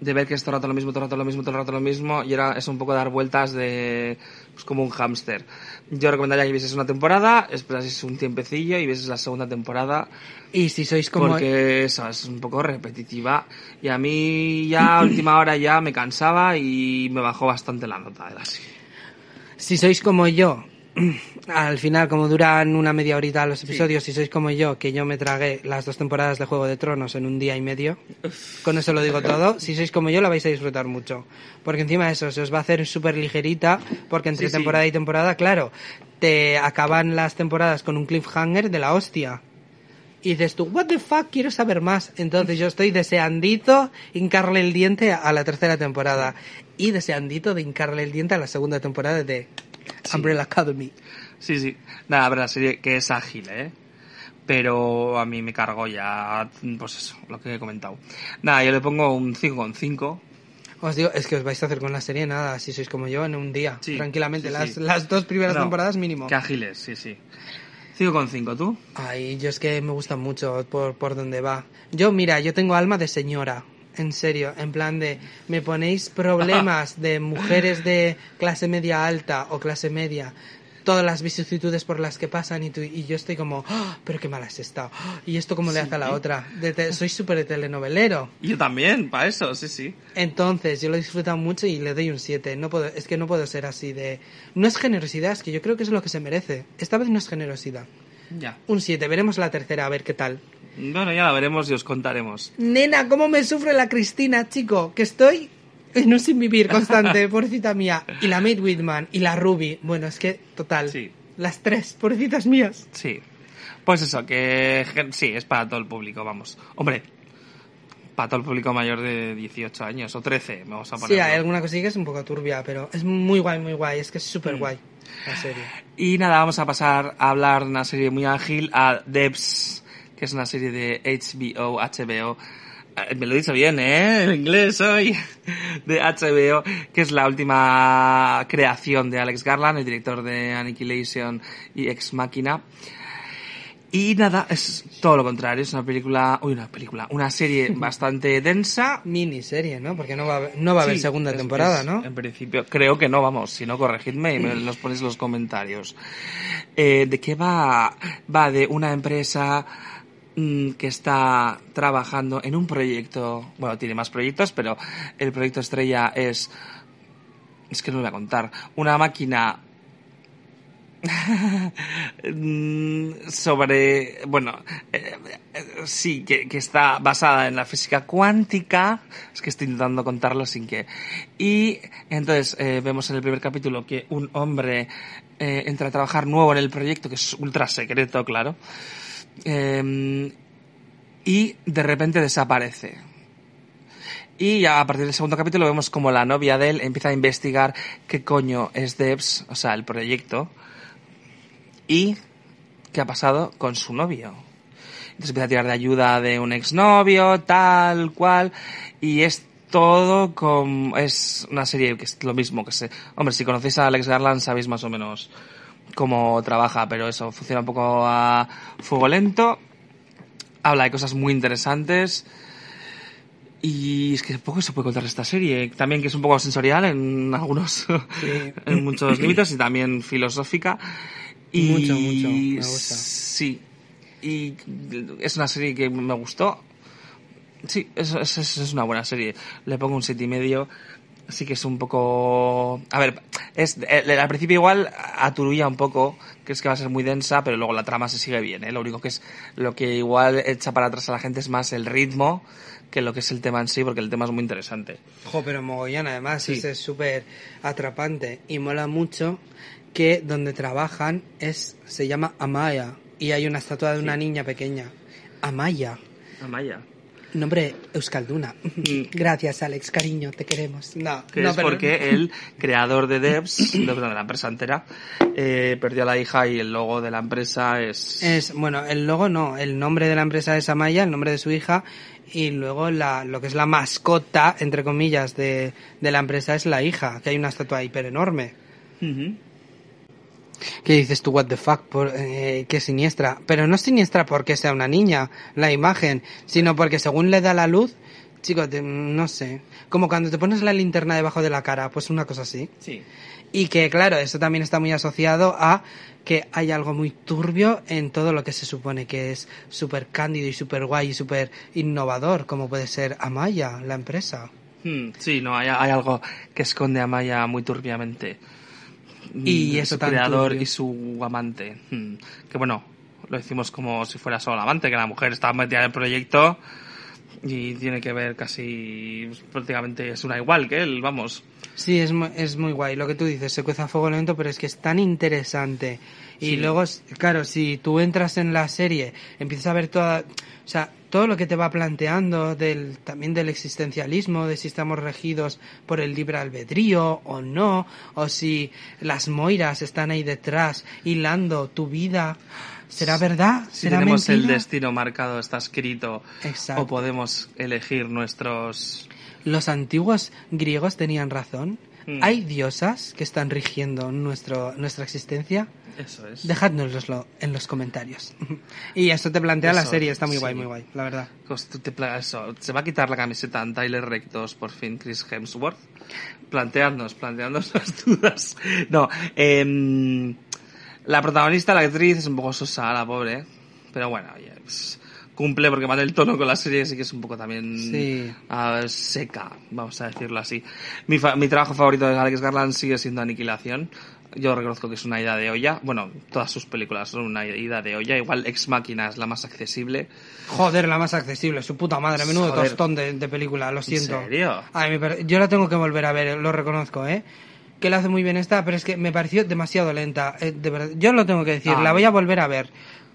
Speaker 3: de ver que es todo el rato lo mismo, todo el rato lo mismo, todo el rato lo mismo. Y era es un poco dar vueltas de... Pues como un hámster. Yo recomendaría que vieses una temporada, esperases un tiempecillo y vieses la segunda temporada.
Speaker 2: Y si sois como...
Speaker 3: Porque esa es un poco repetitiva. Y a mí ya a última hora ya me cansaba y me bajó bastante la nota de la serie.
Speaker 2: Si sois como yo, [clears throat] al final, como duran una media horita los episodios, si sois como yo, que yo me tragué las dos temporadas de Juego de Tronos en un día y medio, con eso lo digo [laughs] todo, si sois como yo, la vais a disfrutar mucho. Porque encima de eso, se os va a hacer súper ligerita, porque entre
Speaker 3: Sí, sí.
Speaker 2: temporada y temporada, claro, te acaban las temporadas con un cliffhanger de la hostia. Y dices tú, what the fuck, quiero saber más. Entonces yo estoy deseandito hincarle el diente a la tercera temporada. Y deseandito de hincarle el diente a la segunda temporada de Umbrella Academy.
Speaker 3: Sí, sí. Nada, a ver, la serie que es ágil, ¿eh? Pero a mí me cargó ya, pues eso, lo que he comentado. Nada, yo le pongo un 5,5.
Speaker 2: Os digo, es que os vais a hacer con la serie nada, si sois como yo, en un día.
Speaker 3: Sí,
Speaker 2: tranquilamente,
Speaker 3: sí,
Speaker 2: las,
Speaker 3: sí.
Speaker 2: las dos primeras
Speaker 3: No,
Speaker 2: temporadas mínimo.
Speaker 3: Que ágiles, sí, sí. 5,5, ¿tú?
Speaker 2: Ay, yo es que me gusta mucho por, por donde va. Yo, mira, yo tengo alma de señora. En serio, en plan de, me ponéis problemas de mujeres de clase media alta o clase media, todas las vicisitudes por las que pasan y, tú, y yo estoy como, "Ah, pero qué mal has estado. "Ah, Y esto cómo le hace a la otra. De te- soy súper telenovelero.
Speaker 3: Yo también, para eso, sí, sí.
Speaker 2: Entonces, yo lo he disfrutado mucho y le doy un 7. No puedo, es que no puedo ser así de... No es generosidad, es que yo creo que es lo que se merece. Esta vez no es generosidad.
Speaker 3: Ya.
Speaker 2: Un 7, veremos la tercera, a ver qué tal.
Speaker 3: Bueno, ya la veremos y os contaremos.
Speaker 2: Nena, ¿cómo me sufre la Cristina, chico? Que estoy en un sin vivir constante, [laughs] pobrecita mía. Y la Maid Whitman y la Ruby. Bueno, es que, total.
Speaker 3: Sí.
Speaker 2: Las tres, pobrecitas mías.
Speaker 3: Sí. Pues eso, que sí, es para todo el público, vamos. Hombre, para todo el público mayor de 18 años o 13, vamos a poner.
Speaker 2: Sí, hay alguna cosilla que es un poco turbia, pero es muy guay, muy guay. Es que es súper guay la serie.
Speaker 3: Y nada, vamos a pasar a hablar de una serie muy ágil, a Debs, que es una serie de HBO, HBO. Eh, Me lo he dicho bien, ¿eh? En inglés hoy. De HBO, que es la última creación de Alex Garland, el director de Annihilation y Ex Machina. Y nada, es todo lo contrario, es una película, uy, una película, una serie [laughs] bastante densa.
Speaker 2: Miniserie, ¿no? Porque no va a haber, no va a haber segunda
Speaker 3: es-
Speaker 2: temporada,
Speaker 3: es-
Speaker 2: ¿no?
Speaker 3: En principio, creo que no, vamos, si no, corregidme y me los ponéis en los comentarios. Eh, ¿De qué va? Va de una empresa que está trabajando en un proyecto, bueno, tiene más proyectos, pero el proyecto estrella es, es que no lo voy a contar, una máquina [laughs] Mm, sobre, bueno, eh, eh, sí, que, que está basada en la física cuántica, es que estoy intentando contarlo sin que... Y entonces eh, vemos en el primer capítulo que un hombre eh, entra a trabajar nuevo en el proyecto, que es ultra secreto, claro, eh, y de repente desaparece. Y ya a partir del segundo capítulo vemos como la novia de él empieza a investigar qué coño es Debs, o sea, el proyecto, y qué ha pasado con su novio. entonces empieza a tirar de ayuda de un exnovio, tal, cual, y es todo con, es una serie que es lo mismo que se, hombre, si conocéis a Alex Garland sabéis más o menos cómo trabaja, pero eso, funciona un poco a fuego lento, habla de cosas muy interesantes, y es que poco se puede contar esta serie. También que es un poco sensorial en algunos, [laughs] en muchos límites y también filosófica. Y
Speaker 2: Mucho, mucho, me gusta.
Speaker 3: Sí. Y es una serie que me gustó. Sí, es, es, es- es una buena serie. Le pongo un siete y medio. Sí que es un poco... A ver, es, eh, al principio igual aturulla un poco, crees que va a ser muy densa, pero luego la trama se sigue bien, ¿eh? Lo único que es, lo que igual echa para atrás a la gente es más el ritmo que lo que es el tema en sí, porque el tema es muy interesante.
Speaker 2: Jo, pero mogollón, además,
Speaker 3: Sí.
Speaker 2: es súper atrapante y mola mucho que donde trabajan es se llama Amaya y hay una estatua de una niña pequeña. Amaya.
Speaker 3: Amaya.
Speaker 2: Nombre Euskalduna. Gracias, Alex, cariño, te queremos. No,
Speaker 3: Que
Speaker 2: no,
Speaker 3: es
Speaker 2: pero-
Speaker 3: porque el creador de Devs, [laughs] de la empresa entera, eh, perdió a la hija y el logo de la empresa es...
Speaker 2: Es, bueno, el logo no, el nombre de la empresa es Amaya, el nombre de su hija, y luego la, lo que es la mascota, entre comillas, de, de la empresa es la hija, que hay una estatua hiper enorme. ¿Qué dices tú, what the fuck? Por, eh, qué siniestra. Pero no es siniestra porque sea una niña, la imagen, sino porque según le da la luz, chicos, te- no sé. Como cuando te pones la linterna debajo de la cara, pues una cosa así.
Speaker 3: Sí.
Speaker 2: Y que, claro, eso también está muy asociado a que hay algo muy turbio en todo lo que se supone que es súper cándido y súper guay y súper innovador, como puede ser Amaya, la empresa.
Speaker 3: Hmm, sí, no, hay, hay algo que esconde a Maya muy turbiamente.
Speaker 2: Y
Speaker 3: Mm,
Speaker 2: eso
Speaker 3: su creador
Speaker 2: turbio.
Speaker 3: y su amante. Hmm, Que bueno, lo hicimos como si fuera solo el amante, que la mujer estaba metida en el proyecto y tiene que ver casi pues, prácticamente es una igual que él, vamos.
Speaker 2: Sí, es, es muy guay. Lo que tú dices, se cueza a fuego lento, pero es que es tan interesante. Y
Speaker 3: Sí.
Speaker 2: luego, claro, si tú entras en la serie, empiezas a ver toda, o sea, todo lo que te va planteando del, también del existencialismo, de si estamos regidos por el libre albedrío o no, o si las moiras están ahí detrás hilando tu vida. ¿Será verdad?
Speaker 3: Si
Speaker 2: ¿Será
Speaker 3: tenemos el destino marcado, está escrito,
Speaker 2: Exacto.
Speaker 3: o podemos elegir nuestros...
Speaker 2: Los antiguos griegos tenían razón.
Speaker 3: Mm.
Speaker 2: ¿Hay diosas que están rigiendo nuestro, nuestra existencia?
Speaker 3: Eso es.
Speaker 2: Dejádnoslo en los comentarios. [laughs] y eso te plantea la serie, está muy
Speaker 3: sí.
Speaker 2: guay, muy guay, la verdad.
Speaker 3: Te eso, se va a quitar la camiseta en Tyler Rectos por fin Chris Hemsworth. Planteadnos, planteadnos [laughs] las dudas. No, em, la protagonista, la actriz, es un poco sosa, la pobre. Pero bueno, oye, pues, cumple porque mata el tono con la serie, así que es un poco también
Speaker 2: Sí.
Speaker 3: ah, seca, vamos a decirlo así. Mi, fa- mi trabajo favorito de Alex Garland sigue siendo Aniquilación. Yo reconozco que es una ida de olla. Bueno, todas sus películas son una ida de olla. Igual Ex Máquina es la más accesible.
Speaker 2: Joder, la más accesible, su puta madre, menudo
Speaker 3: Joder.
Speaker 2: tostón de, de película, lo siento.
Speaker 3: serio?
Speaker 2: Ay, yo la tengo que volver a ver, lo reconozco, ¿eh? Que la hace muy bien esta, pero es que me pareció demasiado lenta, eh, de verdad. Yo lo tengo que decir,
Speaker 3: Ah.
Speaker 2: la voy a volver a ver,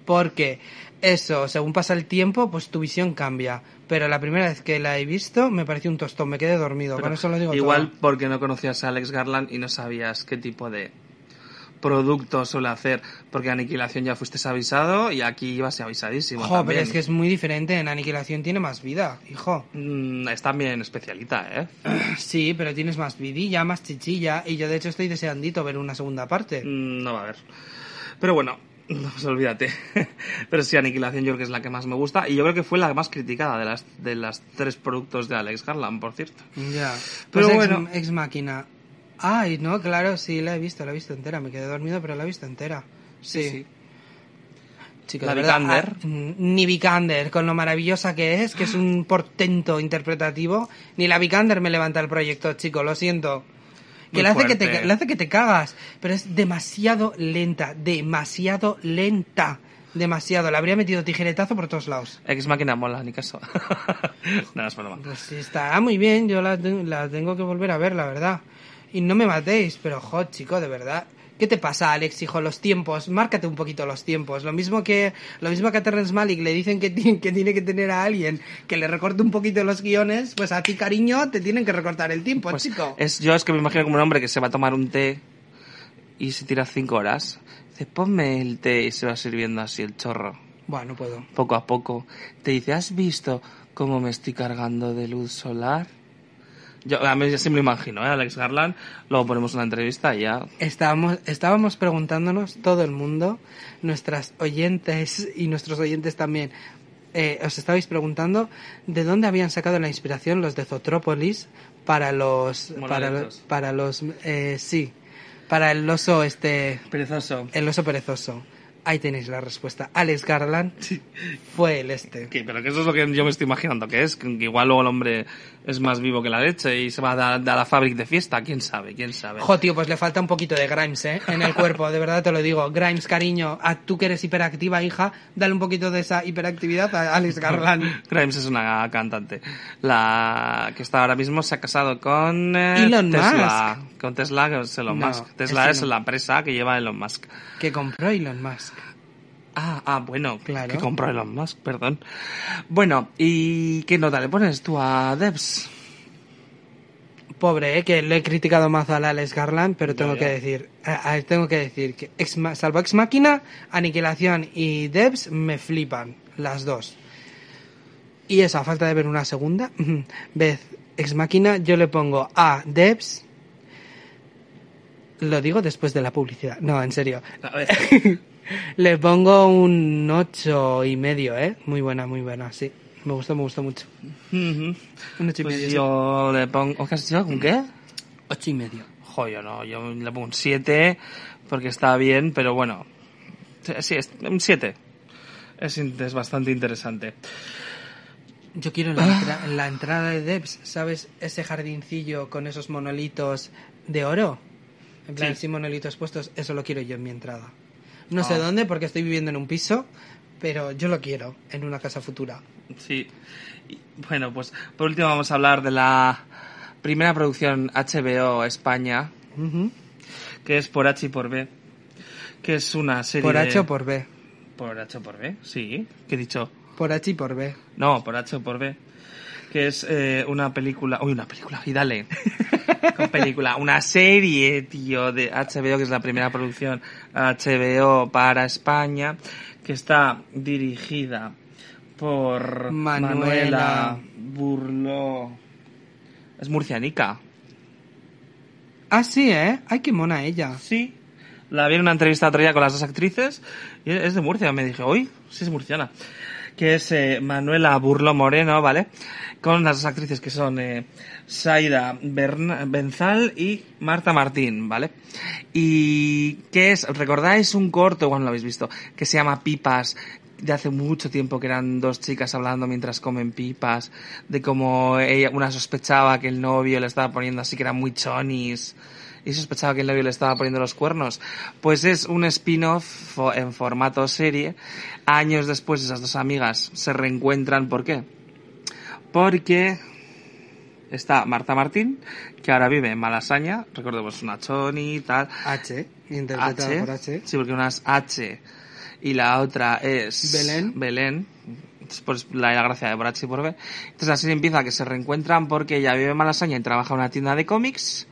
Speaker 2: porque eso, según pasa el tiempo, pues tu visión cambia. Pero la primera vez que la he visto, me pareció un tostón, me quedé dormido,
Speaker 3: Pero
Speaker 2: con eso lo digo
Speaker 3: Igual
Speaker 2: todo.
Speaker 3: porque no conocías a Alex Garland y no sabías qué tipo de producto suele hacer. Porque Aniquilación ya fuiste avisado y aquí ibas avisadísimo.
Speaker 2: Jo, pero es que es muy diferente. En Aniquilación tiene más vida, hijo.
Speaker 3: Mm, es también especialita, ¿eh? [clears throat]
Speaker 2: Sí, pero tienes más vidilla, más chichilla. Y yo, de hecho, estoy deseandito ver una segunda parte.
Speaker 3: Mm, no va a haber. Pero bueno, no, pues olvídate. [laughs] Pero sí, Aniquilación yo creo que es la que más me gusta. Y yo creo que fue la más criticada de las, de las tres productos de Alex Garland, por cierto.
Speaker 2: Ya.
Speaker 3: Pero
Speaker 2: Pues
Speaker 3: bueno.
Speaker 2: Ex, Ex Máquina. Ay, no, claro, sí, la he visto, la he visto entera. Me quedé dormido, pero la he visto entera. Sí.
Speaker 3: sí.
Speaker 2: Chico,
Speaker 3: La
Speaker 2: de verdad,
Speaker 3: Vikander.
Speaker 2: ah, mm, ni Vikander, con lo maravillosa que es, que es un portento interpretativo, ni la Vikander me levanta el proyecto, chico, lo siento. Que le hace que, te, le hace que te cagas, pero es demasiado lenta, demasiado lenta, demasiado. Le habría metido tijeretazo por todos lados.
Speaker 3: Ex Máquina mola, ni caso. [laughs] no, es broma.
Speaker 2: Pues está muy bien, yo la, la tengo que volver a ver, la verdad. Y no me matéis, pero jo, chico, de verdad. ¿Qué te pasa, Alex, hijo? Los tiempos, márcate un poquito los tiempos. Lo mismo que, lo mismo que a Terrence Malick le dicen que tiene que tener a alguien que le recorte un poquito los guiones, pues a ti, cariño, te tienen que recortar el tiempo,
Speaker 3: Pues
Speaker 2: chico.
Speaker 3: es, yo es que me imagino como un hombre que se va a tomar un té y se tira cinco horas. Dice, ponme el té y se va sirviendo así el chorro.
Speaker 2: Bueno, no puedo.
Speaker 3: poco a poco. Te dice, ¿has visto cómo me estoy cargando de luz solar? Yo a mí ya sí me lo imagino, ¿eh? Alex Garland. Luego ponemos una entrevista y ya.
Speaker 2: Estábamos, estábamos preguntándonos, todo el mundo, nuestras oyentes y nuestros oyentes también, eh, os estabais preguntando de dónde habían sacado la inspiración los de Zotrópolis para los, para, para los, eh, sí, para el oso este,
Speaker 3: Perezoso.
Speaker 2: el oso perezoso. Ahí tenéis la respuesta. Alex Garland fue el este.
Speaker 3: Pero que eso es lo que yo me estoy imaginando que es, que igual luego el hombre es más vivo que la leche y se va a dar a la fábrica de fiesta, quién sabe, quién sabe.
Speaker 2: Jo, tío, pues le falta un poquito de Grimes, ¿eh? En el cuerpo, de verdad te lo digo. Grimes, cariño, a tú que eres hiperactiva, hija, dale un poquito de esa hiperactividad a Alex Garland. [laughs]
Speaker 3: Grimes es una cantante, la que está ahora mismo se ha casado con eh,
Speaker 2: Elon
Speaker 3: Tesla, con Tesla que es Elon
Speaker 2: No,
Speaker 3: Musk. Tesla es la empresa que lleva Elon Musk.
Speaker 2: Que compró Elon Musk.
Speaker 3: Ah, ah, bueno,
Speaker 2: Claro.
Speaker 3: que compró Elon Musk, perdón. Bueno, ¿y qué nota le pones tú a Debs?
Speaker 2: Pobre, ¿eh? Que le he criticado más al Alex Garland, pero tengo que decir, a- a- tengo que decir que ex, salvo Ex Máquina, Aniquilación y Debs me flipan, las dos. Y eso, a falta de ver una segunda [laughs] vez Ex Máquina, yo le pongo a Debs. Lo digo después de la publicidad. No, en serio.
Speaker 3: A ver,
Speaker 2: Le pongo un ocho y medio, ¿eh? Muy buena, muy buena, sí. Me gustó, me gustó mucho. Un ocho y
Speaker 3: pues
Speaker 2: medio. sí.
Speaker 3: yo le pongo... ¿Qué has dicho? ¿Un qué?
Speaker 2: Ocho y medio.
Speaker 3: Joder, no, yo le pongo un 7 porque está bien, pero bueno, sí, es un 7. Es, es bastante interesante.
Speaker 2: Yo quiero la, entra- la entrada de Debs, ¿sabes? Ese jardincillo con esos monolitos de oro. En plan,
Speaker 3: Sí.
Speaker 2: sin monolitos puestos, eso lo quiero yo en mi entrada. No sé
Speaker 3: Ah.
Speaker 2: dónde, porque estoy viviendo en un piso, pero yo lo quiero en una casa futura.
Speaker 3: Sí. Y, bueno, pues por último vamos a hablar de la primera producción HBO España, que es Por H y por B, que es una serie
Speaker 2: Por
Speaker 3: de-
Speaker 2: H o por B.
Speaker 3: Por H o por B, sí. ¿Qué he dicho?
Speaker 2: Por H y por B.
Speaker 3: No, por H o por B. Que es eh, una película. Uy, una película, y dale. [laughs] Con película. Una serie, tío, de HBO, que es la primera producción HBO para España, que está dirigida por
Speaker 2: Manuela.
Speaker 3: Manuela Burló. Es murcianica.
Speaker 2: Ah, sí, ¿eh? Ay, qué mona ella.
Speaker 3: Sí. La vi en una entrevista otro día con las dos actrices y es de Murcia. Me dije, uy, sí es murciana. Que es eh, Manuela Burlo Moreno, ¿vale? Con las dos actrices que son eh, Saida Benzal y Marta Martín, ¿vale? Y que es, ¿recordáis un corto, bueno, lo habéis visto, que se llama Pipas, de hace mucho tiempo que eran dos chicas hablando mientras comen pipas, de cómo ella, una sospechaba que el novio le estaba poniendo así que eran muy chonis y sospechaba que el novio le estaba poniendo los cuernos. Pues es un spin-off en formato serie. Años después esas dos amigas se reencuentran. ¿Por qué? Porque está Marta Martín, que ahora vive en Malasaña, recordemos una choni y tal.
Speaker 2: H, interpretada
Speaker 3: H,
Speaker 2: por H.
Speaker 3: sí, porque una es H y la otra es
Speaker 2: Belén.
Speaker 3: Belén. Es por la, la gracia de por H y por B. Entonces serie empieza que se reencuentran porque ella vive en Malasaña y trabaja en una tienda de cómics.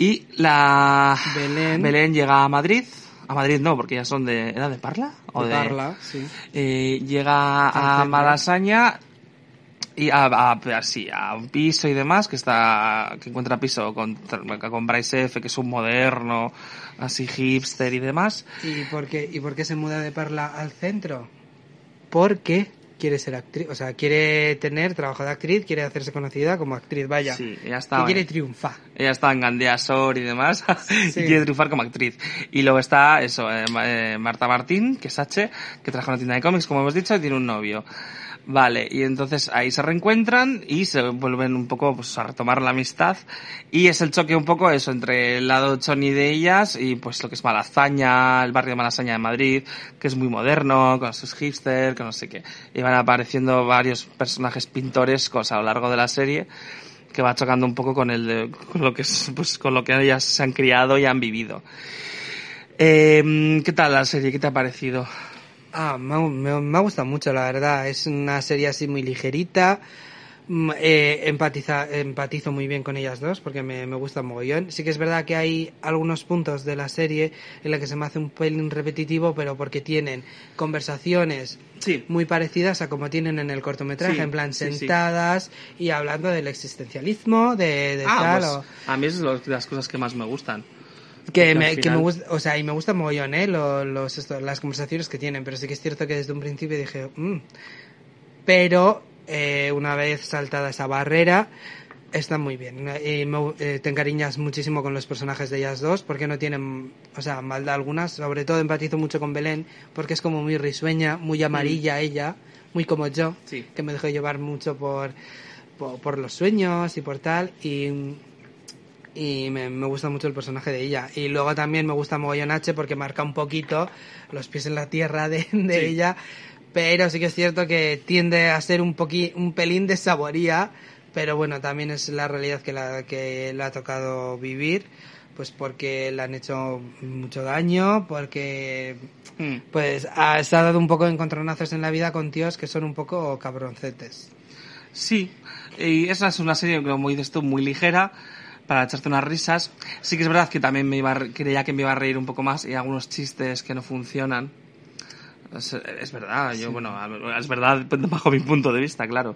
Speaker 3: Y la
Speaker 2: Belén.
Speaker 3: llega a Madrid. A Madrid no, porque ya son de... ¿Era de Parla? ¿O
Speaker 2: De
Speaker 3: de,
Speaker 2: Parla, sí.
Speaker 3: eh, llega a. Malasaña y a, a, así, a un piso y demás, que está, que encuentra piso con, con Bryce F, que es un moderno, así hipster y demás.
Speaker 2: ¿Y por qué, y por qué se muda de Parla al centro? Porque quiere ser actriz, o sea, quiere tener trabajo de actriz, quiere hacerse conocida como actriz, vaya.
Speaker 3: Sí, ella
Speaker 2: que
Speaker 3: está,
Speaker 2: quiere triunfar.
Speaker 3: ella está en Gandea Sor y demás, [laughs] y
Speaker 2: Sí.
Speaker 3: quiere triunfar como actriz. Y luego está, eso, eh, eh, Marta Martín, que es H, que trabaja en una tienda de cómics, como hemos dicho, y tiene un novio. Vale, y entonces ahí se reencuentran y se vuelven un poco pues, a retomar la amistad. Y es el choque un poco eso entre el lado choni de ellas y pues lo que es Malasaña, el barrio de Malasaña de Madrid, que es muy moderno, con sus hipsters, con no sé qué. Y van apareciendo varios personajes pintorescos a lo largo de la serie que va chocando un poco con el de- con lo que es, pues con lo que ellas se han criado y han vivido. Eh, ¿Qué tal la serie? ¿Qué te ha parecido?
Speaker 2: Ah, me, ha- me, me ha gustado mucho, la verdad. Es una serie así muy ligerita, Mm, eh, empatiza, empatizo muy bien con ellas dos porque me, me gusta mogollón. Sí que es verdad que hay algunos puntos de la serie en la que se me hace un pelín repetitivo, pero porque tienen conversaciones
Speaker 3: Sí.
Speaker 2: muy parecidas a como tienen en el cortometraje,
Speaker 3: Sí,
Speaker 2: en plan
Speaker 3: sí,
Speaker 2: sentadas y hablando del existencialismo, de, de
Speaker 3: Ah,
Speaker 2: tal.
Speaker 3: pues,
Speaker 2: o-
Speaker 3: a mí es lo- de las cosas que más me gustan.
Speaker 2: Que me, que me gusta, o sea, y me gusta mogollón, ¿eh? Lo- los, esto- las conversaciones que tienen, pero sí que es cierto que desde un principio dije, "Mm". pero eh, una vez saltada esa barrera, está muy bien. Y me- eh, te encariñas muchísimo con los personajes de ellas dos, porque no tienen, o sea, maldad alguna. Sobre todo empatizo mucho con Belén, porque es como muy risueña, muy amarilla ella, muy como yo,
Speaker 3: Sí.
Speaker 2: que me dejó llevar mucho por, por, por los sueños y por tal. Y y me, me gusta mucho el personaje de ella. Y luego también me gusta Mogollón H porque marca un poquito los pies en la tierra de, de
Speaker 3: Sí.
Speaker 2: ella, pero sí que es cierto que tiende a ser un poqui, un pelín de saboría, pero bueno, también es la realidad que la que le ha tocado vivir, pues porque le han hecho mucho daño, porque
Speaker 3: Mm.
Speaker 2: pues ha, se ha dado un poco de encontronazos en la vida con tíos que son un poco cabroncetes.
Speaker 3: Sí, y esa es una serie, como dices tú, muy ligera para echarte unas risas. Sí que es verdad que también me iba a re- creía que me iba a reír un poco más y algunos chistes que no funcionan. Es, es verdad, yo, bueno, a- es verdad bajo mi punto de vista, claro.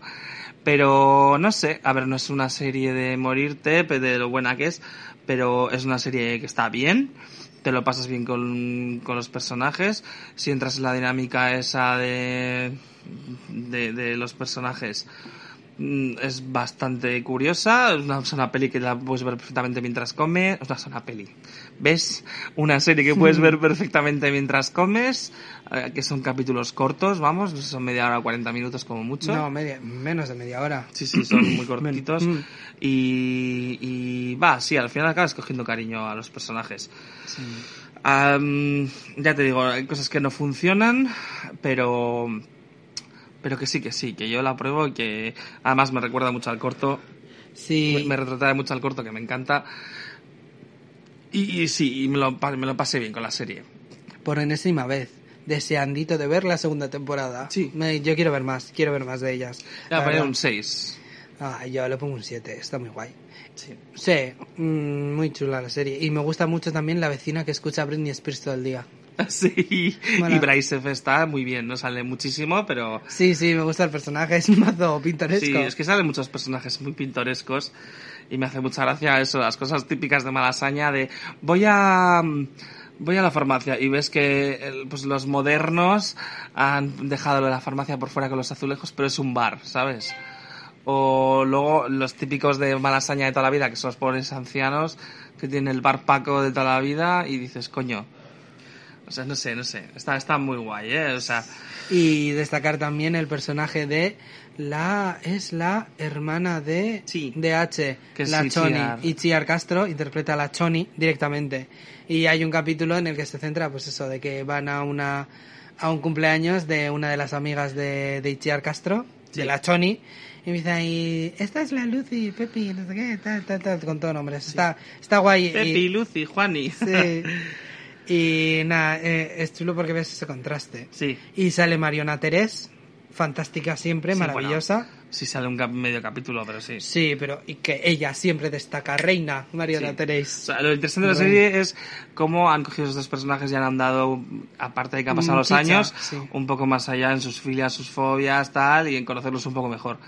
Speaker 3: Pero no sé, a ver, no es una serie de morirte, de lo buena que es, pero es una serie que está bien, te lo pasas bien con, con los personajes, si entras en la dinámica esa de, de, de los personajes, es bastante curiosa, es una, es una peli que la puedes ver perfectamente mientras comes, o sea, es una peli. ¿Ves? Una serie que puedes [laughs] ver perfectamente mientras comes, eh, que son capítulos cortos, vamos, son media hora o 40 minutos como mucho.
Speaker 2: No, media, menos de media hora.
Speaker 3: Sí, sí, son muy [clears throat] cortitos.
Speaker 2: Mm.
Speaker 3: Y, y va, sí, al final acabas cogiendo cariño a los personajes. Ya te digo, hay cosas que no funcionan, pero pero que sí, que sí, que yo la pruebo y que además me recuerda mucho al corto,
Speaker 2: Sí.
Speaker 3: me, me retrata mucho al corto que me encanta. Y, y sí, y me lo, me lo pasé bien con la serie.
Speaker 2: por enésima vez. Deseandito de ver la segunda temporada.
Speaker 3: Sí.
Speaker 2: Me- yo quiero ver más, quiero ver más de ellas.
Speaker 3: Poner
Speaker 2: verdad.
Speaker 3: un 6.
Speaker 2: Ah, yo le pongo un 7, está muy guay.
Speaker 3: Sí.
Speaker 2: Sí, mm, muy chula la serie. Y me gusta mucho también la vecina que escucha a Britney Spears todo el día. [laughs]
Speaker 3: Sí, y Bryce F está muy bien, no sale muchísimo, pero
Speaker 2: Sí, sí, me gusta el personaje, es un mazo pintoresco.
Speaker 3: Sí, es que salen muchos personajes muy pintorescos y me hace mucha gracia eso, las cosas típicas de Malasaña de voy a mm, voy a la farmacia y ves que pues los modernos han dejado lo de la farmacia por fuera con los azulejos, pero es un bar, ¿sabes? O luego los típicos de Malasaña de toda la vida, que son los pobres ancianos que tienen el bar Paco de toda la vida y dices, coño, sea, no sé, no sé, está, está muy guay, ¿eh? O sea,
Speaker 2: Y destacar también el personaje de la es la hermana de
Speaker 3: Sí.
Speaker 2: de H,
Speaker 3: Que
Speaker 2: la Choni,
Speaker 3: Itziar.
Speaker 2: Itziar Castro interpreta a la Choni directamente. Y hay un capítulo en el que se centra pues eso de que van a una a un cumpleaños de una de las amigas de, de Itziar Castro, de la Choni, y me dice ahí, esta es la Lucy, Pepi, no sé qué, tal, tal, tal, con todo nombres. Está, está guay. y-
Speaker 3: Pepi, Lucy, Juani.
Speaker 2: Sí. [laughs] Y nada, eh, es chulo porque ves ese contraste.
Speaker 3: Sí.
Speaker 2: Y sale Mariona Terés, fantástica siempre,
Speaker 3: Sí,
Speaker 2: maravillosa.
Speaker 3: bueno, sí sale un cap- medio capítulo, pero sí.
Speaker 2: Sí, pero y que ella siempre destaca, reina Mariona
Speaker 3: Sí.
Speaker 2: Terés.
Speaker 3: O sea, lo interesante de la
Speaker 2: Reina.
Speaker 3: serie es cómo han cogido esos dos personajes y han dado, aparte de que han pasado los años,
Speaker 2: sí.
Speaker 3: un poco más allá en sus filias, sus fobias, tal, y en conocerlos un poco mejor.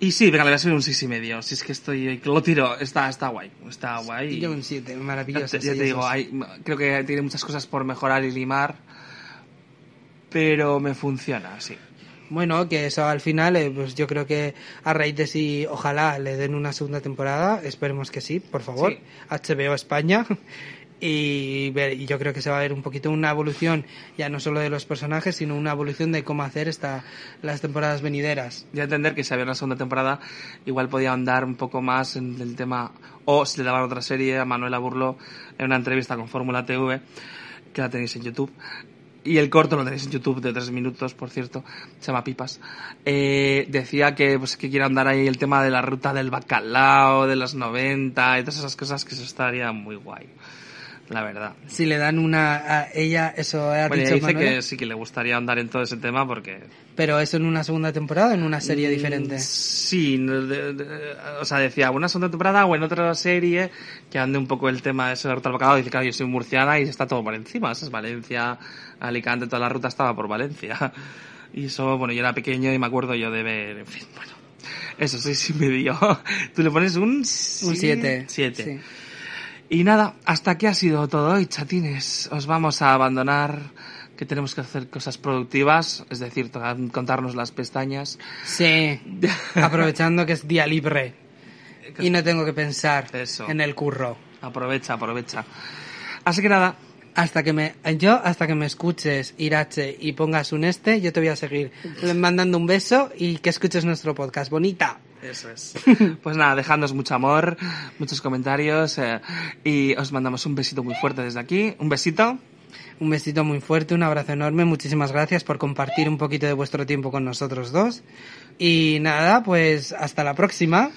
Speaker 3: Y sí, venga, le voy a subir un seis y medio. Si es que estoy, lo tiro, está, está guay, está guay.
Speaker 2: Yo un 7,
Speaker 3: Ya
Speaker 2: maravillosa.
Speaker 3: te, ya te digo, hay, creo que tiene muchas cosas por mejorar y limar, pero me funciona, sí.
Speaker 2: Bueno, que eso al final, eh, pues yo creo que a raíz de si ojalá le den una segunda temporada, esperemos que sí, por favor,
Speaker 3: Sí.
Speaker 2: HBO España. Y, ver, y yo creo que se va a ver un poquito una evolución, ya no solo de los personajes, sino una evolución de cómo hacer esta, las temporadas venideras.
Speaker 3: Ya entender que si había una segunda temporada, igual podía andar un poco más en el tema, o si le daban otra serie a Manuela Burlo en una entrevista con Fórmula TV, que la tenéis en YouTube. Y el corto lo tenéis en YouTube de tres minutos, por cierto, se llama Pipas. Eh, decía que, pues, que quiere andar ahí el tema de la ruta del bacalao, de los 90 y todas esas cosas que eso estaría muy guay. La verdad.
Speaker 2: Si le dan una a ella, eso ha
Speaker 3: Bueno, ella
Speaker 2: dicho
Speaker 3: dice
Speaker 2: Manuela.
Speaker 3: que sí que le gustaría andar en todo ese tema porque
Speaker 2: Pero eso en una segunda temporada o en una serie
Speaker 3: Mm,
Speaker 2: diferente.
Speaker 3: Sí, de- de- o sea, decía, una segunda temporada o en otra serie que ande un poco el tema de ese de ruta al bacalao. Dice, claro, yo soy murciana y está todo por encima. Eso es Valencia, Alicante, toda la ruta estaba por Valencia. [laughs] Y eso, bueno, yo era pequeño y me acuerdo yo de ver, en fin, bueno. Eso, sí, sí me dio. [laughs] Tú le pones un...
Speaker 2: Un 7.
Speaker 3: Siete. Y nada, hasta aquí ha sido todo hoy, chatines. Os vamos a abandonar, que tenemos que hacer cosas productivas, es decir, contarnos las pestañas.
Speaker 2: Sí. [laughs] Aprovechando que es día libre. Y no tengo que pensar
Speaker 3: Eso.
Speaker 2: en el curro.
Speaker 3: Aprovecha, aprovecha. Así que nada,
Speaker 2: Hasta que me, yo, hasta que me escuches, Irache, y pongas un este, yo te voy a seguir [laughs] mandando un beso y que escuches nuestro podcast. Bonita.
Speaker 3: Eso es. [laughs] Pues nada, dejadnos mucho amor, muchos comentarios eh, y os mandamos un besito muy fuerte desde aquí. Un besito.
Speaker 2: Un besito muy fuerte, un abrazo enorme. Muchísimas gracias por compartir un poquito de vuestro tiempo con nosotros dos. Y nada, pues hasta la próxima.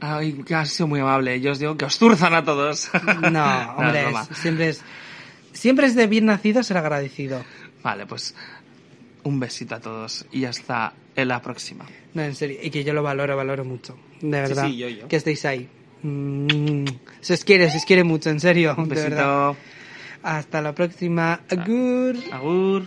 Speaker 3: Ay, que has sido muy amable. Yo os digo que os turzan a todos. [laughs]
Speaker 2: No, [laughs] hombre,
Speaker 3: es broma.
Speaker 2: es- siempre es, siempre es de bien nacido ser agradecido.
Speaker 3: Vale, pues un besito a todos y hasta en la próxima.
Speaker 2: No, en serio, y que yo lo valoro, valoro mucho. De verdad.
Speaker 3: sí, yo, yo.
Speaker 2: Que estéis ahí. Mm, se os quiere, se os quiere mucho, en serio.
Speaker 3: Un
Speaker 2: de verdad. Hasta la próxima. Agur.
Speaker 3: Agur.